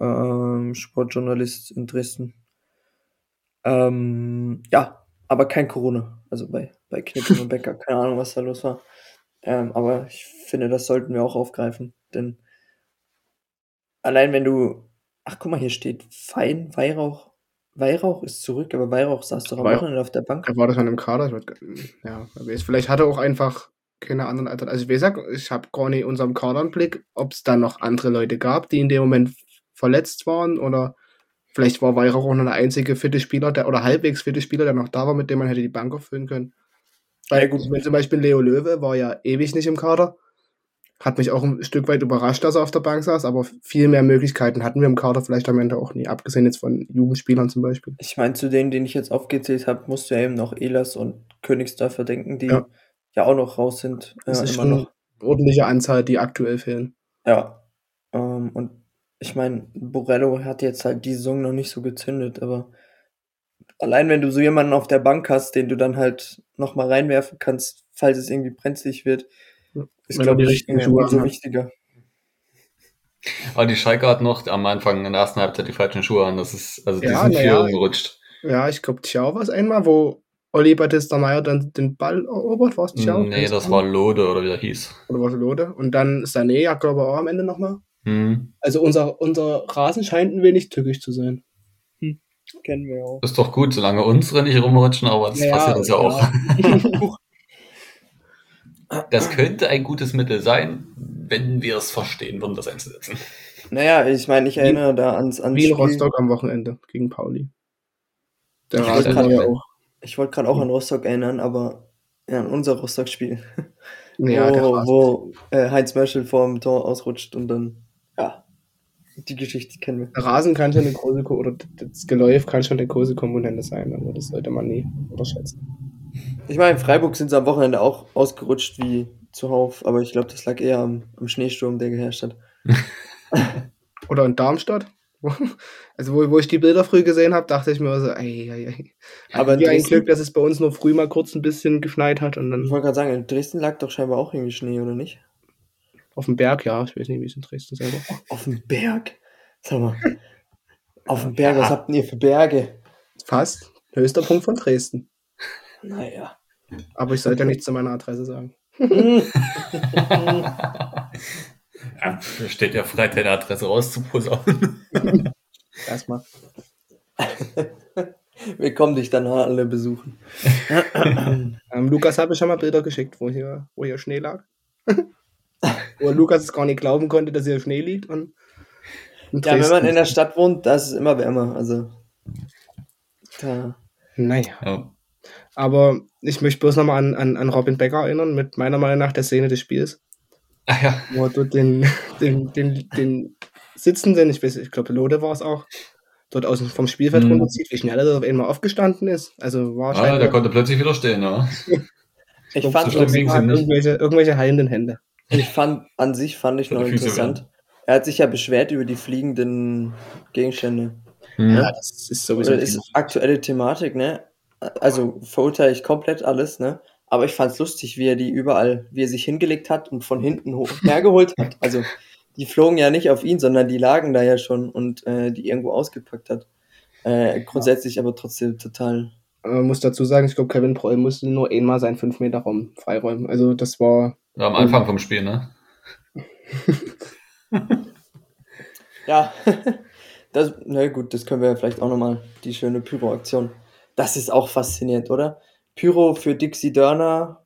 ähm, Sportjournalist in Dresden. Ähm, ja, aber kein Corona. Also bei, bei Knipping und Becker, keine Ahnung, was da los war. Ähm, aber ich finde, das sollten wir auch aufgreifen, denn allein wenn du, ach guck mal, hier steht Fein, Weihrauch, Weihrauch ist zurück, aber Weihrauch saß doch am Weihrauch- Wochenende auf der Bank. er war das an einem Kader. Weiß, ja, vielleicht hat er auch einfach keine anderen Alternativen. Also wie gesagt, ich habe gar nicht unserem Kader im Blick, ob es da noch andere Leute gab, die in dem Moment verletzt waren oder vielleicht war Weihrauch auch noch der einzige fitte Spieler, der oder halbwegs fitte Spieler, der noch da war, mit dem man hätte die Bank auffüllen können. Weil gut. wenn zum Beispiel Leo Löwe war ja ewig nicht im Kader. Hat mich auch ein Stück weit überrascht, dass er auf der Bank saß, aber viel mehr Möglichkeiten hatten wir im Kader vielleicht am Ende auch nie, abgesehen jetzt von Jugendspielern zum Beispiel. Ich meine, zu denen, den ich jetzt aufgezählt habe, musst du ja eben noch Elas und Königsdörfer denken, die ja, Ja. auch noch raus sind. Das äh, ist schon noch. eine ordentliche Anzahl, die aktuell fehlen. Ja. Ähm, und ich meine, Borello hat jetzt halt die Saison noch nicht so gezündet, aber allein wenn du so jemanden auf der Bank hast, den du dann halt nochmal reinwerfen kannst, falls es irgendwie brenzlig wird, ist, glaube die ich, richtigen Schuhe umso anhat. wichtiger. Aber die Schalke hat noch am Anfang in der ersten Halbzeit die falschen Schuhe an. Das ist, also die Ja, sind viel ja. umgerutscht. Ja, ich glaube, Tschau war es einmal, wo Olli Battista Meyer dann den Ball erobert, war es Tschau? Nee, das war Lode oder wie der hieß. Oder war es Lode? Und dann Sané, ja, glaube ich, auch am Ende nochmal. Hm. Also unser, unser Rasen scheint ein wenig tückisch zu sein. Kennen wir auch. Ist doch gut, solange unsere nicht rumrutschen, aber das Ja, passiert uns ja auch. Das könnte ein gutes Mittel sein, wenn wir es verstehen würden, das einzusetzen. Naja, ich meine, ich erinnere da ans, ans Wie in Spiel. Rostock am Wochenende gegen Pauli. Der Ich wollte ja gerade- auch. Ich wollte gerade auch an Rostock erinnern, aber ja, an unser Rostock-Spiel. Ja, wo wo äh, Heinz Merschel vor dem Tor ausrutscht und dann, die Geschichte kennen wir. Der Rasen kann schon eine große, oder das Geläuf kann schon eine große Komponente sein, aber das sollte man nie unterschätzen. Ich meine, in Freiburg sind sie am Wochenende auch ausgerutscht wie zuhauf, aber ich glaube, das lag eher am, am Schneesturm, der geherrscht hat. Oder in Darmstadt. Also wo, wo ich die Bilder früh gesehen habe, dachte ich mir so, ey, ey, ey. Aber Wie ein Glück, dass es bei uns nur früh mal kurz ein bisschen geschneit hat und Ich dann wollte gerade sagen, in Dresden lag doch scheinbar auch irgendwie Schnee, oder nicht? Auf dem Berg, ja, ich weiß nicht, wie es in Dresden selber. Auf dem Berg? Sag mal, auf dem Berg, was habt ihr für Berge? Fast. Höchster Punkt von Dresden. Naja. Aber ich sollte ja nichts zu meiner Adresse sagen. Ja, steht ja frei, deine Adresse rauszuposaunen. Erstmal. Wir kommen dich dann alle besuchen. Ähm, Lukas habe ich schon mal Bilder geschickt, wo hier, wo hier Schnee lag. Wo Lukas es gar nicht glauben konnte, dass hier Schnee liegt. Und Ja, wenn man in der Stadt wohnt, da ist es immer wärmer. Also, da. Naja. Ja. Aber ich möchte bloß nochmal an, an, an Robin Becker erinnern, mit meiner Meinung nach der Szene des Spiels, Ah, ja. wo er dort den, den, den, den Sitzenden, ich weiß, ich glaube, Lode war es auch, dort aus dem- vom Spielfeld Mhm. runterzieht, wie schnell er auf einmal aufgestanden ist. Also war Ah, der konnte plötzlich wieder stehen, ja. Ich glaub, fand, nicht. irgendwelche, irgendwelche heilenden Hände. Ich fand, an sich fand ich noch Füße interessant. Er hat sich ja beschwert über die fliegenden Gegenstände. Hm. Ja, das ist sowieso Oder ist aktuelle Thematik, ne? Also verurteile ich komplett alles, ne? Aber ich fand's lustig, wie er die überall, wie er sich hingelegt hat und von hinten hoch hergeholt hat. Also die flogen ja nicht auf ihn, sondern die lagen da ja schon und äh, die irgendwo ausgepackt hat. Äh, grundsätzlich aber trotzdem total. Man muss dazu sagen, ich glaube, Kevin Proll musste nur einmal seinen 5-Meter-Raum freiräumen. Also das war Ja, am Anfang vom Spiel, ne? Ja, das, na gut, das können wir ja vielleicht auch nochmal, die schöne Pyro-Aktion. Das ist auch faszinierend, oder? Pyro für Dixie Dörner,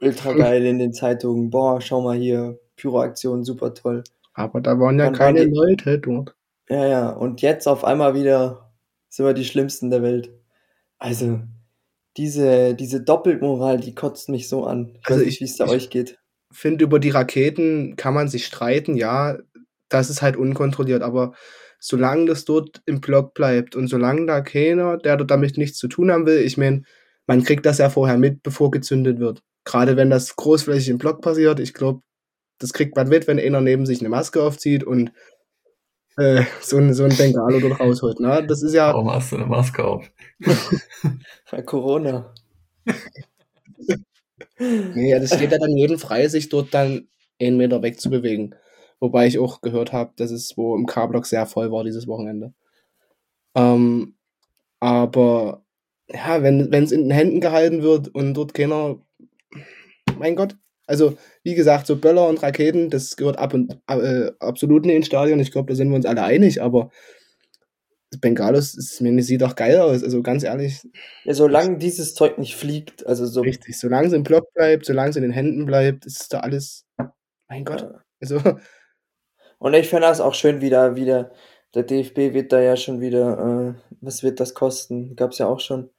ultra geil in den Zeitungen. Boah, schau mal hier, Pyro-Aktion, super toll. Aber da waren ja Dann keine waren die- Leute dort. Ja, ja, und jetzt auf einmal wieder sind wir die Schlimmsten der Welt. Also, diese, diese Doppelmoral, die kotzt mich so an. Ich Also weiß nicht, ich- wie es da euch geht. Finde, über die Raketen kann man sich streiten, ja, das ist halt unkontrolliert, aber solange das dort im Block bleibt und solange da keiner, der damit nichts zu tun haben will, ich meine, man kriegt das ja vorher mit, bevor gezündet wird. Gerade wenn das großflächig im Block passiert, ich glaube, das kriegt man mit, wenn einer neben sich eine Maske aufzieht und äh, so, ein, so ein Bengalo dort rausholt. Ne? Das ist ja, Warum hast du eine Maske auf? Bei Corona. Nee, das steht ja dann jedem frei, sich dort dann einen Meter wegzubewegen. Wobei ich auch gehört habe, dass es wo im K-Block sehr voll war dieses Wochenende. Ähm, aber ja, wenn es in den Händen gehalten wird und dort keiner, mein Gott, also wie gesagt, so Böller und Raketen, das gehört ab und äh, absolut nicht ins Stadion. Ich glaube, da sind wir uns alle einig, aber Bengalos, ist, mir sieht doch geil aus. Also ganz ehrlich, Ja, solange dieses Zeug nicht fliegt, also so Richtig, solange es im Block bleibt, solange es in den Händen bleibt, ist da alles. Mein Gott. Also, Und ich finde das auch schön wieder, wieder, der DFB wird da ja schon wieder, äh, was wird das kosten? Gab's ja auch schon.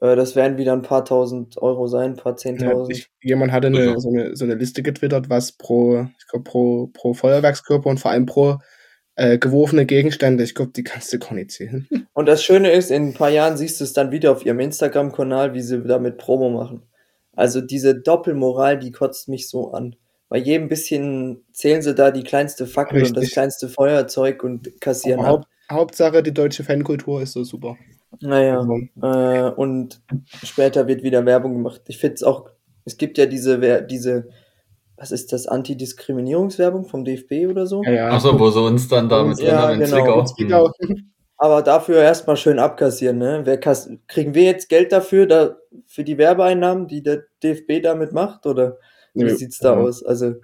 Äh, das werden wieder ein paar tausend Euro sein, ein paar ja, zehntausend. ich, jemand hatte eine, Also. so, eine, so eine Liste getwittert, was pro, ich glaube, pro, pro Feuerwerkskörper und vor allem pro äh, geworfene Gegenstände, ich glaube, die kannst du gar nicht zählen. Und das Schöne ist, in ein paar Jahren siehst du es dann wieder auf ihrem Instagram-Kanal, wie sie damit Promo machen. Also diese Doppelmoral, die kotzt mich so an. Bei jedem bisschen zählen sie da die kleinste Fackel und das Richtig. kleinste Feuerzeug und kassieren Aber ab. Haupt, Hauptsache, die deutsche Fankultur ist so super. Naja. Also, Äh, und später wird wieder Werbung gemacht. Ich finde es auch, es gibt ja diese, diese, was ist das, Antidiskriminierungswerbung vom DFB oder so? ja, ja. Achso, wo sie uns dann da mit drin Ja, haben in genau. Zwickau. Zwickau. Aber dafür erstmal schön abkassieren, ne? Wer kass kriegen wir jetzt Geld dafür, da, für die Werbeeinnahmen, die der DFB damit macht? Oder wie Nee, sieht's da ja. aus? Also,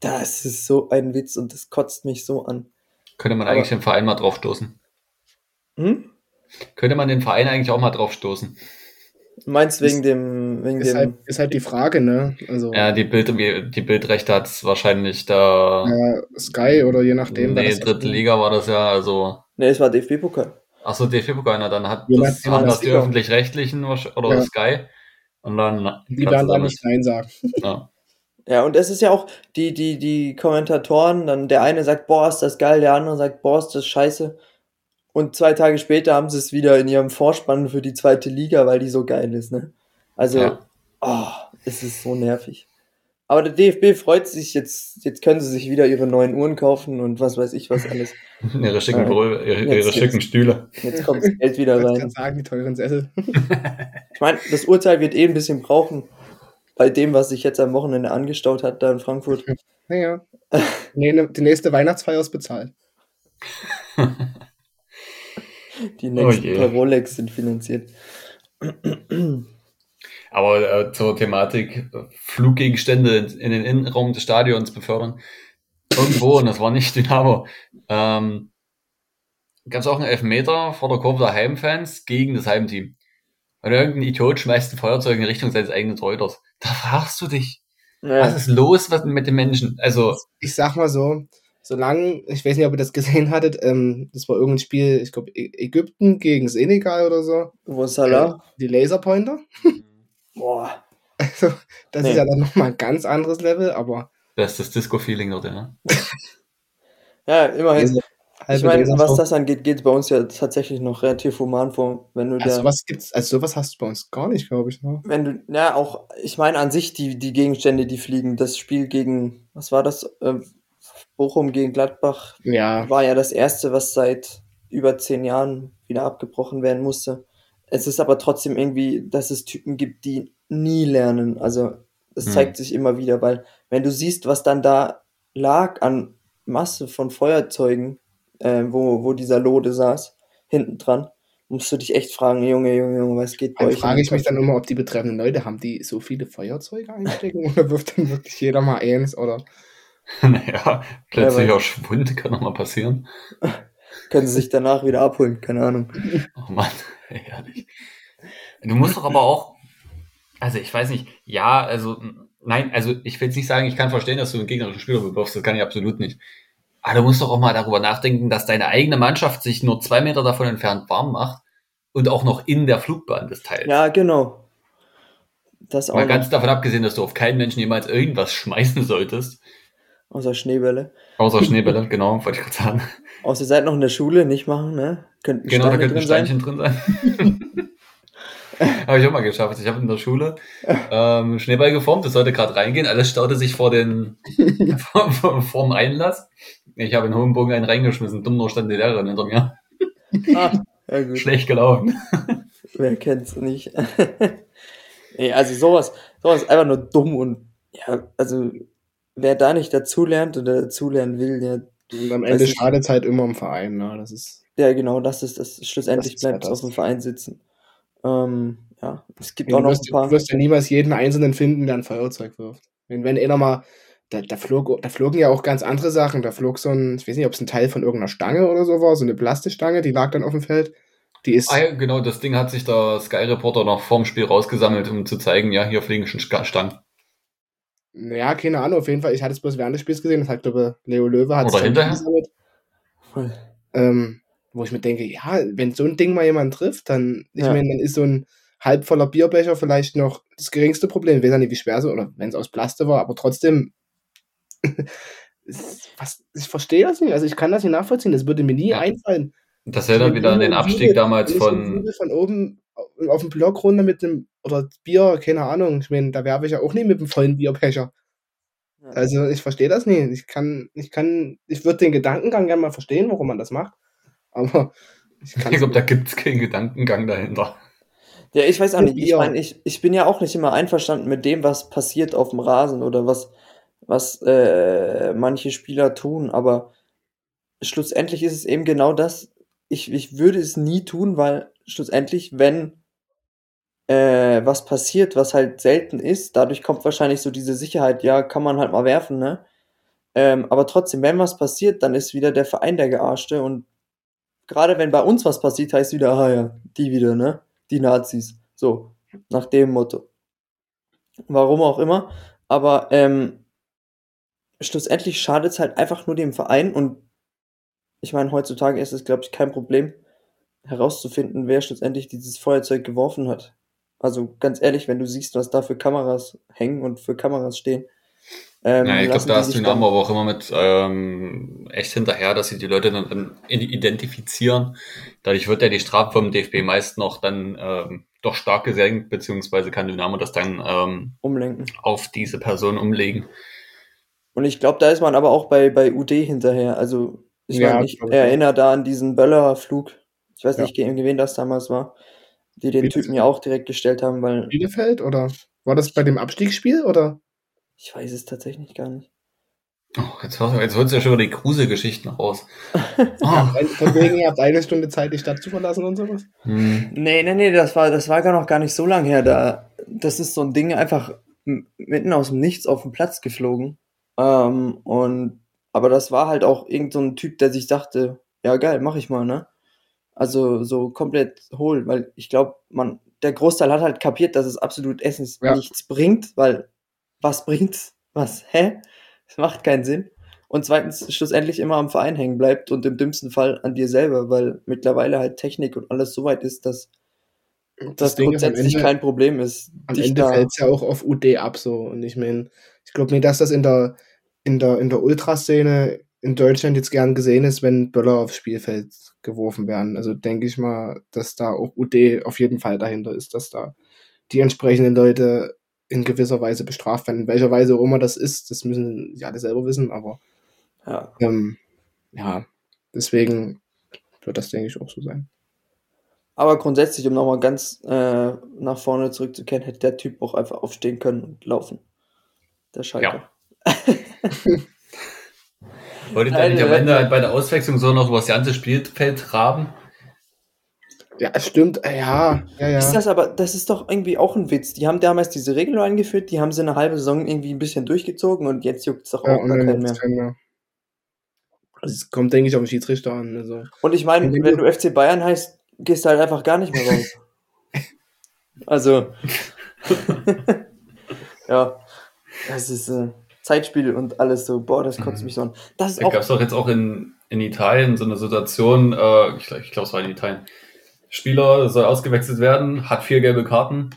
das ist so ein Witz und das kotzt mich so an. Könnte man Aber- eigentlich den Verein mal drauf stoßen. Hm? Könnte man den Verein eigentlich auch mal drauf stoßen. Meinst wegen dem, wegen Ist dem, halt, ist halt die Frage, ne? Also, Ja, die, Bild, die Bildrechte hat wahrscheinlich da. ja, Sky oder je nachdem. nee, das dritte Liga war das ja, also. ne, es war DFB-Pokal. Achso, DFB-Pokal, na, dann hat das, haben was das die öffentlich-rechtlichen oder Ja. Sky. Und dann. Die werden da nicht Nein sagen. Ja. Ja, und es ist ja auch, die, die, die Kommentatoren, dann der eine sagt, boah, ist das geil, der andere sagt, boah, ist das scheiße. Und zwei Tage später haben sie es wieder in ihrem Vorspann für die zweite Liga, weil die so geil ist, ne? Also, Ja. oh, es ist so nervig. Aber der DFB freut sich, jetzt, jetzt können sie sich wieder ihre neuen Uhren kaufen und was weiß ich was alles. Ihre schicken. Brüll- ihre, Jetzt ihre schicken Stühle. Jetzt kommt das Geld wieder Ich rein. kann sagen, die teuren Sessel. Ich meine, das Urteil wird eh ein bisschen brauchen, bei dem, was sich jetzt am Wochenende angestaut hat, da in Frankfurt. Naja. Nee, ne, die nächste Weihnachtsfeier ist bezahlt. Die nächsten Oh paar Rolex sind finanziert. Aber äh, zur Thematik äh, Fluggegenstände in, den Innenraum des Stadions befördern. Irgendwo, und das war nicht Dynamo, ähm, gab es auch einen Elfmeter vor der Kurve der Heimfans gegen das Heimteam. Und irgendein Idiot schmeißt ein Feuerzeug in Richtung seines eigenen Torhüters. Da fragst du dich, Ja. Was ist los was mit den Menschen? Also, Ich sag mal so, solange, ich weiß nicht, ob ihr das gesehen hattet, ähm, das war irgendein Spiel, ich glaube Ägypten gegen Senegal oder so. Wo ist Salah? Die Laserpointer. Boah. Also, das Nee. ist ja dann nochmal ein ganz anderes Level, aber das ist das Disco-Feeling dort, ja. Ja, immerhin. Ich meine, was das angeht, geht bei uns ja tatsächlich noch relativ human vor. Wenn du also was gibt's, also sowas hast du bei uns gar nicht, glaube ich. Ne? wenn du, ja, auch, ich meine an sich die, die Gegenstände, die fliegen, das Spiel gegen, was war das? Ähm, Bochum gegen Gladbach Ja, war ja das erste, was seit über zehn Jahren wieder abgebrochen werden musste. Es ist aber trotzdem irgendwie, dass es Typen gibt, die nie lernen. Also es Hm. zeigt sich immer wieder, weil wenn du siehst, was dann da lag an Masse von Feuerzeugen, äh, wo, wo dieser Lode saß, hinten dran, musst du dich echt fragen, Junge, Junge, Junge, was geht bei dann euch? frage ich mich dann immer, ob die betreffenden Leute haben, die so viele Feuerzeuge einstecken oder wirft dann wirklich jeder mal eins oder naja, plötzlich Ja, auch Schwund kann noch mal passieren. Können sie sich danach wieder abholen, keine Ahnung. Oh Mann, ehrlich. Du musst doch aber auch, also ich weiß nicht, ja, also nein, also ich will jetzt nicht sagen, ich kann verstehen, dass du einen gegnerischen Spieler bewirfst, das kann ich absolut nicht. Aber du musst doch auch mal darüber nachdenken, dass deine eigene Mannschaft sich nur zwei Meter davon entfernt warm macht und auch noch in der Flugbahn des Teils. Ja, genau. Das auch Mal ganz davon abgesehen, dass du auf keinen Menschen jemals irgendwas schmeißen solltest. Außer Schneebälle. Außer Schneebälle, genau, wollte ich gerade sagen. Außer ihr seid noch in der Schule, nicht machen, ne? Könnten Genau, da Steine könnten drin sein. Steinchen drin sein. habe ich auch mal geschafft. Ich habe in der Schule ähm, Schneeball geformt, das sollte gerade reingehen, alles staute sich vor den vor, vor, vor dem Einlass. Ich habe in hohen Bogen einen reingeschmissen, dumm nur stand die Lehrerin hinter mir. Ah, ja gut. Schlecht gelaufen. Wer kennt's nicht? nee, also sowas, sowas ist einfach nur dumm und ja, also wer da nicht dazulernt oder dazulernen will, der, und am Ende schadet es halt immer im Verein. Ne? Das ist der genau das ist, das schlussendlich Das ja bleibt das. auf dem Verein sitzen. Ähm, ja, es gibt du, auch noch wirst, ein paar. du wirst ja niemals jeden Einzelnen finden, der ein Feuerzeug wirft. Wenn, wenn einer mal, da, da, flog, da flogen ja auch ganz andere Sachen. Da flog so ein, ich weiß nicht, ob es ein Teil von irgendeiner Stange oder so war, so eine Plastikstange, die lag dann auf dem Feld. Die ist, Ah, ja, genau, das Ding hat sich der Sky Reporter noch vorm Spiel rausgesammelt, um zu zeigen, ja, hier fliegen schon Sta- Stangen. Ja, keine Ahnung, auf jeden Fall. Ich hatte es bloß während des Spiels gesehen. Das hat, glaube ich, Leo Löwe hat Oder es gesammelt. Ähm, wo ich mir denke, ja, wenn so ein Ding mal jemand trifft, dann, ich Ja. meine, dann ist so ein halb voller Bierbecher vielleicht noch das geringste Problem. Ich weiß ja nicht, wie schwer so, oder wenn es aus Plaste war, aber trotzdem, es- was, ich verstehe das nicht. Also ich kann das nicht nachvollziehen. Das würde mir nie Ja. einfallen. Das erinnert wieder an den Abstieg damals von, von oben auf den Block runter mit einem, oder Bier, keine Ahnung. Ich meine, da werfe ich ja auch nicht mit einem vollen Bierbecher. Ja. Also ich verstehe das nicht. Ich kann, ich kann, ich würde den Gedankengang gerne mal verstehen, warum man das macht. Aber ich kann ich glaube, da gibt's keinen Gedankengang dahinter. Ja, ich weiß auch nicht. Ich meine, ich, ich bin ja auch nicht immer einverstanden mit dem, was passiert auf dem Rasen oder was, was äh, manche Spieler tun, aber schlussendlich ist es eben genau das. Ich, ich würde es nie tun, weil schlussendlich, wenn äh, was passiert, was halt selten ist, dadurch kommt wahrscheinlich so diese Sicherheit, ja, kann man halt mal werfen, ne? Ähm, aber trotzdem, wenn was passiert, dann ist wieder der Verein der Gearschte und gerade wenn bei uns was passiert, heißt wieder, ah ja, die wieder, ne? Die Nazis. So, nach dem Motto. Warum auch immer. Aber ähm, schlussendlich schadet es halt einfach nur dem Verein und ich meine, heutzutage ist es, glaube ich, kein Problem herauszufinden, wer schlussendlich dieses Feuerzeug geworfen hat. Also ganz ehrlich, wenn du siehst, was da für Kameras hängen und für Kameras stehen. Ähm, Ja, ich glaube, da ist Dynamo aber auch immer mit ähm, echt hinterher, dass sie die Leute dann, dann identifizieren. Dadurch wird ja die Strafe vom DFB meist noch dann ähm, doch stark gesenkt, beziehungsweise kann Dynamo das dann ähm, umlenken. auf diese Person umlegen. Und ich glaube, da ist man aber auch bei, bei UD hinterher. Also, ich Ja, meine, ich erinnere da an diesen Böller-Flug. Ich weiß Ja. nicht, gegen wen das damals war. Die den Bielefeld. Typen ja auch direkt gestellt haben, weil Bielefeld oder war das bei dem Abstiegsspiel oder? ich weiß es tatsächlich gar nicht. Oh, jetzt, jetzt holst du ja schon wieder die Gruselgeschichten raus. Oh, Von wegen, ihr habt eine Stunde Zeit, die Stadt zu verlassen und sowas? hm. Nee, nee, nee, das war, das war gar noch gar nicht so lang her. Da, das ist so ein Ding einfach mitten aus dem Nichts auf den Platz geflogen. Ähm, und, aber das war halt auch irgend so ein Typ, der sich dachte, ja geil, mach ich mal, ne? Also so komplett hohl, weil ich glaube, man, der Großteil hat halt kapiert, dass es absolut Essens Ja. nichts bringt, weil was bringt's? Was? Hä? Das macht keinen Sinn. Und zweitens schlussendlich immer am Verein hängen bleibt und im dümmsten Fall an dir selber, weil mittlerweile halt Technik und alles so weit ist, dass das, am grundsätzlich Ende- kein Problem ist. Am Ende fällt es ja auch auf UD ab so. Und ich meine, ich glaube nicht, dass das in der, in der, in der Ultraszene in Deutschland jetzt gern gesehen ist, wenn Böller aufs Spielfeld geworfen werden. Also denke ich mal, dass da auch UD auf jeden Fall dahinter ist, dass da die entsprechenden Leute in gewisser Weise bestraft werden. In welcher Weise auch immer das ist, das müssen sie alle selber wissen, aber ja. ähm, ja, deswegen wird das, denke ich, auch so sein. Aber grundsätzlich, um nochmal ganz äh, nach vorne zurückzukehren, hätte der Typ auch einfach aufstehen können und laufen. Der Schalker. Wollte ich Nein, eigentlich am Ende halt bei der Auswechslung so noch über das ganze Spielfeld traben? Ja, es stimmt, äh, ja, ja, ja. Ist das aber, das ist doch irgendwie auch ein Witz. Die haben damals diese Regel eingeführt, die haben sie eine halbe Saison irgendwie ein bisschen durchgezogen und jetzt juckt es doch Ja, auch gar keinen mehr. keinen mehr. Also es kommt, denke ich, auf den Schiedsrichter an. Also. Und ich meine, wenn du FC Bayern heißt, gehst du halt einfach gar nicht mehr raus. also, ja, das ist äh, Zeitspiel und alles so. Boah, das kotzt Mhm. mich so an. Das ist Da auch gab es doch jetzt auch in, in Italien so eine Situation, äh, ich, ich glaube, es war in Italien. Spieler soll ausgewechselt werden, hat vier gelbe Karten,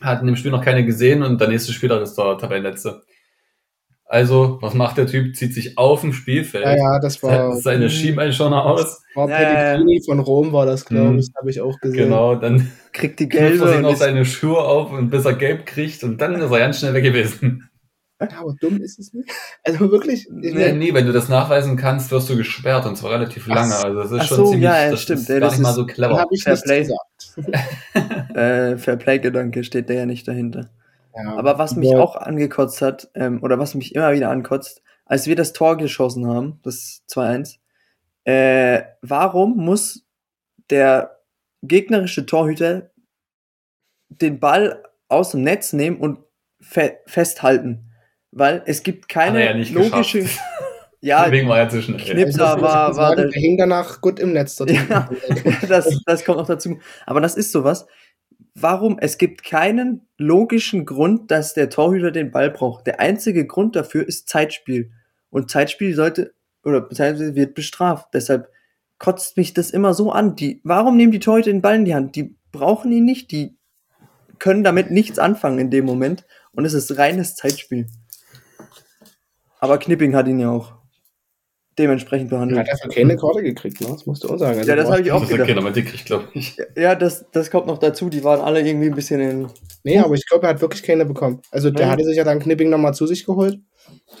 hat in dem Spiel noch keine gesehen und der nächste Spieler ist der Tabellenletzte. Also, was macht der Typ? Zieht sich auf dem Spielfeld, Ja, ja, das war, seine Schienbeinschoner aus, war Ja, ja, von Rom, war das, glaube Mhm. ich, habe ich auch gesehen. genau, dann kriegt die knüpft er gelbe sich und noch seine Schuhe auf und bis er gelb kriegt und dann ist er ganz schnell weg gewesen. Ja, aber dumm ist es nicht. Also wirklich, ich Nee, nee, wenn du das nachweisen kannst, wirst du gesperrt und zwar relativ lange. Also das ist ach schon so, ziemlich, ja, ja, das stimmt. ist Ja, gar das nicht mal ist- so dann clever. habe ich Fair Play. gesagt. äh, Fairplay-Gedanke steht da ja nicht dahinter. Ja, Aber was mich aber- auch angekotzt hat, ähm, oder was mich immer wieder ankotzt, als wir das Tor geschossen haben, das 2-1, äh, warum muss der gegnerische Torhüter den Ball aus dem Netz nehmen und fe festhalten? Weil es gibt keine Hat er ja nicht logische. geschafft. Ja, Deswegen war er zu schnell. Knips- Also, war- war- sagen, der- der hing danach gut im Netz. Ja. das, das kommt noch dazu. Aber das ist sowas. Warum? Es gibt keinen logischen Grund, dass der Torhüter den Ball braucht. Der einzige Grund dafür ist Zeitspiel. Und Zeitspiel sollte oder beziehungsweise wird bestraft. Deshalb kotzt mich das immer so an. Die, warum nehmen die Torhüter den Ball in die Hand? Die brauchen ihn nicht. Die können damit nichts anfangen in dem Moment. Und es ist reines Zeitspiel. Aber Knipping hat ihn ja auch dementsprechend Hat behandelt. er für keine Karte gekriegt, ne? Das musst du auch sagen. Also, Ja, das habe ich auch Das gedacht. okay, damit kriegt, glaube ich. Ja, das, das kommt noch dazu. Die waren alle irgendwie ein bisschen in. Nee, aber ich glaube, er hat wirklich keine bekommen. Also der Nee. hatte sich ja dann Knipping nochmal zu sich geholt.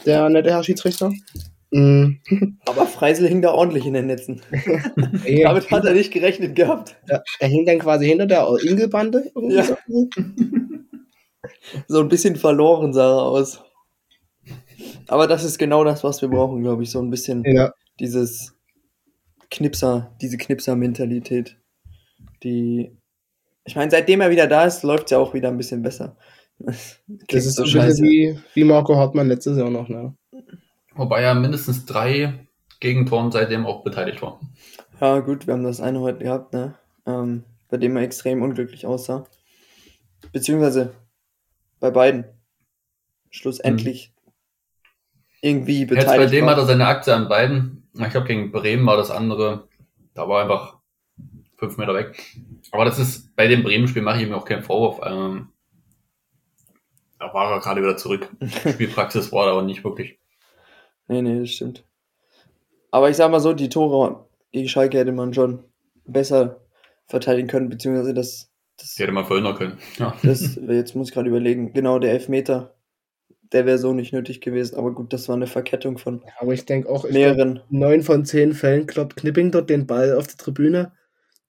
Der nette Herr Schiedsrichter. Mm. Aber Freisel hing da ordentlich in den Netzen. Damit hat er nicht gerechnet gehabt. Ja, er hing dann quasi hinter der Ingelbande. irgendwie Ja. so. So ein bisschen verloren sah er aus. Aber das ist genau das, was wir brauchen, glaube ich. So ein bisschen ja. dieses Knipser, diese Knipser-Mentalität. Die. Ich meine, seitdem er wieder da ist, läuft es ja auch wieder ein bisschen besser. Das Klingt ist so ein bisschen wie, wie Marco Hartmann letztes Jahr noch, ne? Wobei er mindestens drei Gegentoren seitdem auch beteiligt war. Ja, gut, wir haben das eine heute gehabt, ne? Ähm, bei dem er extrem unglücklich aussah. Beziehungsweise bei beiden. Schlussendlich irgendwie Jetzt beteiligt. bei dem war. hat er seine Aktie an beiden. Ich glaube, gegen Bremen war das andere. Da war einfach fünf Meter weg. Aber das ist, bei dem Bremen-Spiel mache ich ihm auch keinen Vorwurf. Ähm, da war er gerade wieder zurück. Spielpraxis war da aber nicht wirklich. Nee, nee, das stimmt. Aber ich sag mal so, die Tore gegen Schalke hätte man schon besser verteidigen können, beziehungsweise das, das, Die hätte man verhindern können. Ja. das jetzt muss ich gerade überlegen, genau, der Elfmeter, der wäre so nicht nötig gewesen, aber gut, das war eine Verkettung von Aber ich denke auch, mehreren. neun von zehn Fällen kloppt Knipping dort den Ball auf die Tribüne.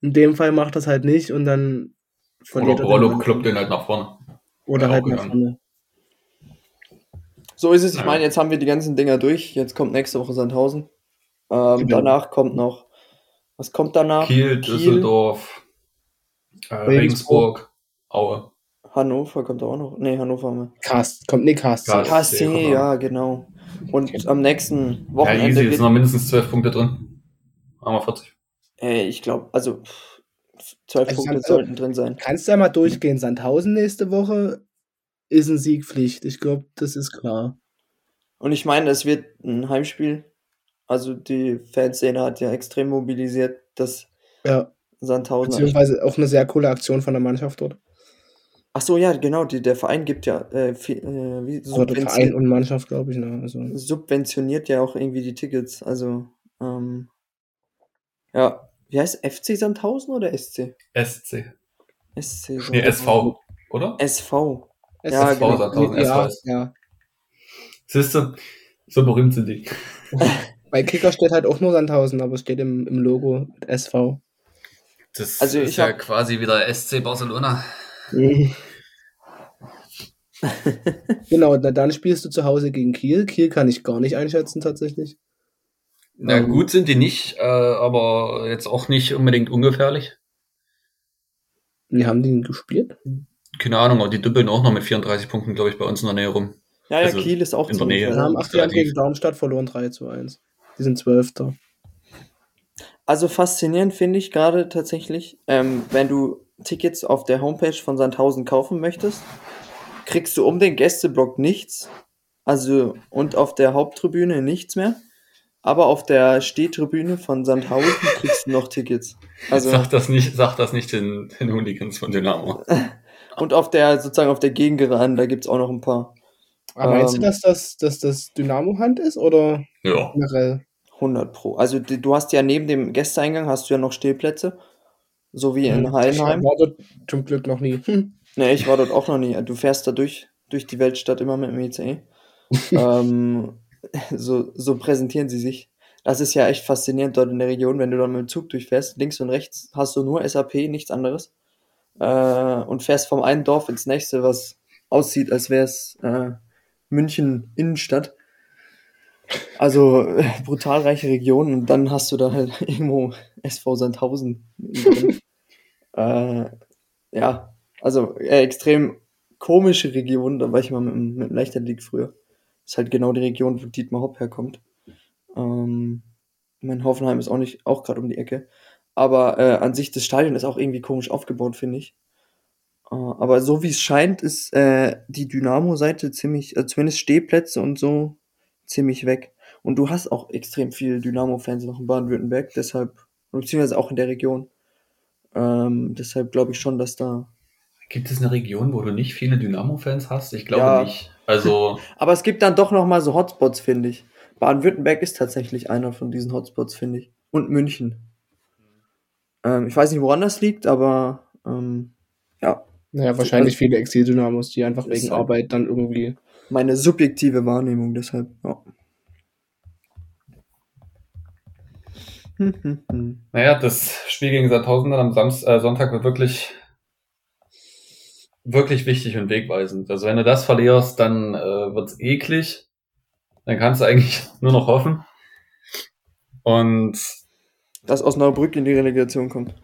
In dem Fall macht das halt nicht und dann Oder verliert er den Ball. kloppt den halt nach vorne. Oder Ja, halt nach vorne. So ist es, ich Ja. meine, jetzt haben wir die ganzen Dinger durch, jetzt kommt nächste Woche Sandhausen. Ähm, Genau. Danach kommt noch, was kommt danach? Kiel, Düsseldorf, äh, Regensburg, Aue. Hannover kommt auch noch. Nee, Hannover haben wir. Cast, kommt nicht Cast. Cast. KSC, kommt auch. ja, genau. Und am nächsten Ja, Wochenende easy, es geht sind noch mindestens zwölf Punkte drin. Haben wir 40. Ey, ich glaube, also pff, zwölf Also, Punkte also- sollten drin sein. Kannst du ja mal durchgehen. Sandhausen nächste Woche ist ein Siegpflicht. Ich glaube, das ist klar. Und ich meine, es wird ein Heimspiel. Also die Fanszene hat ja extrem mobilisiert, dass Ja, Sandhausen. beziehungsweise auch eine sehr coole Aktion von der Mannschaft dort. Ach so, ja, genau. Die, der Verein gibt ja äh, viel, äh, wie, Also der subvention- Verein und Mannschaft, glaube ich. Ne? Also, subventioniert ja auch irgendwie die Tickets. Also, ähm, ja, wie heißt FC Sandhausen oder SC? SC. SC. Nee. SV, oder? SV. es Ja, genau. Sandhausen, ja, SVS. ja. Siehst du, so berühmt sind die. Bei Kicker steht halt auch nur Sandhausen, aber es steht im, im Logo mit SV. Das Also ist ich ja hab- quasi wieder SC Barcelona. Genau, na, dann spielst du zu Hause gegen Kiel. Kiel kann ich gar nicht einschätzen tatsächlich. Na Ähm. gut sind die nicht, äh, aber jetzt auch nicht unbedingt ungefährlich. Wie haben die ihn gespielt? Keine Ahnung, aber die düppeln auch noch mit 34 Punkten, glaube ich, bei uns in der Nähe rum. Ja, ja, Also Kiel ist auch in der Nähe. Wir haben Jahre relativ. gegen Darmstadt verloren, 3 zu 1. Die sind Zwölfter. Also faszinierend finde ich gerade tatsächlich, ähm, wenn du Tickets auf der Homepage von Sandhausen kaufen möchtest, kriegst du um den Gästeblock nichts. Also und auf der Haupttribüne nichts mehr. Aber auf der Stehtribüne von Sandhausen kriegst du noch Tickets. Also Sag das nicht, sag das nicht den, den Hooligans von Dynamo. und auf der sozusagen auf der Gegengeraden, da gibt's auch noch ein paar. Aber meinst Ähm. du, dass das, dass das Dynamo-Hand ist oder Ja. generell? 100 pro. Also die, du hast ja neben dem Gästeeingang hast du ja noch Stehplätze. So wie in Ich Heidenheim. war dort zum Glück noch nie. Hm. Nee, ich war dort auch noch nie. Du fährst da durch, durch die Weltstadt immer mit dem ICE. ähm, so, so präsentieren sie sich. Das ist ja echt faszinierend dort in der Region, wenn du dann mit dem Zug durchfährst. Links und rechts hast du nur SAP, nichts anderes. Äh, und fährst vom einen Dorf ins nächste, was aussieht, als wäre es äh, München Innenstadt. Also äh, brutal reiche Region und dann hast du da halt irgendwo SV Sandhausen. äh, ja, also äh, extrem komische Region, da war ich mal mit, mit dem Leichtathletik früher. Ist halt genau die Region, wo Dietmar Hopp herkommt. Ähm, mein Hoffenheim ist auch nicht, auch gerade um die Ecke. Aber äh, an sich, das Stadion ist auch irgendwie komisch aufgebaut, finde ich. Äh, aber so wie es scheint, ist äh, die Dynamo-Seite ziemlich, äh, zumindest Stehplätze und so, ziemlich weg. Und du hast auch extrem viele Dynamo-Fans noch in Baden-Württemberg, deshalb, beziehungsweise auch in der Region. Ähm, deshalb glaube ich schon, dass da. Gibt es eine Region, wo du nicht viele Dynamo-Fans hast? Ich glaube Ja. nicht. Also, Aber es gibt dann doch noch mal so Hotspots, finde ich. Baden-Württemberg ist tatsächlich einer von diesen Hotspots, finde ich. Und München. Ähm, ich weiß nicht, woran das liegt, aber ähm, ja, Naja, wahrscheinlich viele Exil-Dynamos, die einfach wegen halt- Arbeit dann irgendwie. meine subjektive Wahrnehmung deshalb. Ja. Hm, hm, hm. naja, das Spiel gegen Sandhausen dann am Samst äh, Sonntag wird wirklich, wirklich wichtig und wegweisend. Also wenn du das verlierst, dann äh, wird's eklig. Dann kannst du eigentlich nur noch hoffen. Und Dass Osnabrück in die Relegation kommt.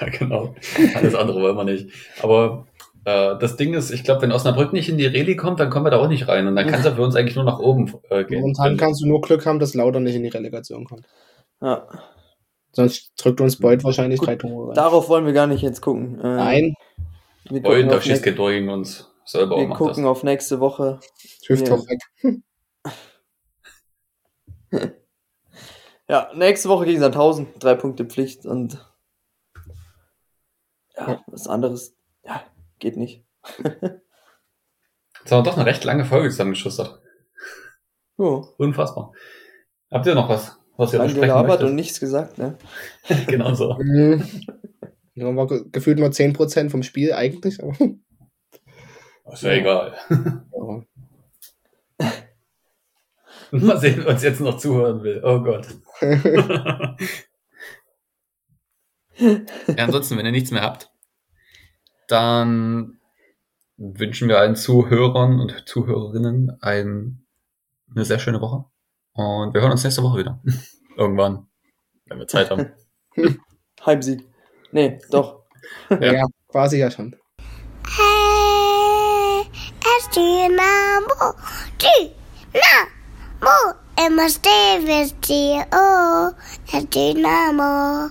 Ja, genau. Alles andere wollen wir nicht. Aber äh, das Ding ist, ich glaube, wenn Osnabrück nicht in die Reli kommt, dann kommen wir da auch nicht rein. Und dann kann es ja für uns eigentlich nur nach oben äh, gehen. Momentan kannst du nur Glück haben, dass Lauder nicht in die Relegation kommt. Ja. Sonst drückt uns Beuth wahrscheinlich Gut, drei Tore rein. Darauf wollen wir gar nicht jetzt gucken. Äh, Nein, Wir Wollen, gucken, da auf, schießt gegen uns. Selber wir gucken das. auf nächste Woche. Hüfthoch weg. Ja, nächste Woche gegen Sandhausen. Drei Punkte Pflicht und ja, Ja. was anderes, ja, geht nicht. Jetzt haben wir doch eine recht lange Folge zusammengeschustert. Jo, Unfassbar. Habt ihr noch was, was ihr besprechen gelabert möchtet? und nichts gesagt, ne? genau so. Ja, war ge- gefühlt nur 10% vom Spiel eigentlich. Aber, Ist ja egal. ja. Mal sehen, wer uns jetzt noch zuhören will. Oh Gott. ja, ansonsten, wenn ihr nichts mehr habt, dann wünschen wir allen Zuhörern und Zuhörerinnen ein, eine sehr schöne Woche. Und wir hören uns nächste Woche wieder. Irgendwann, wenn wir Zeit haben. Heimsieg. Nee, doch. Ja. ja, quasi ja schon. Hey, es Dynamo, Dynamo, immer steh, wisst ihr, oh, es Dynamo.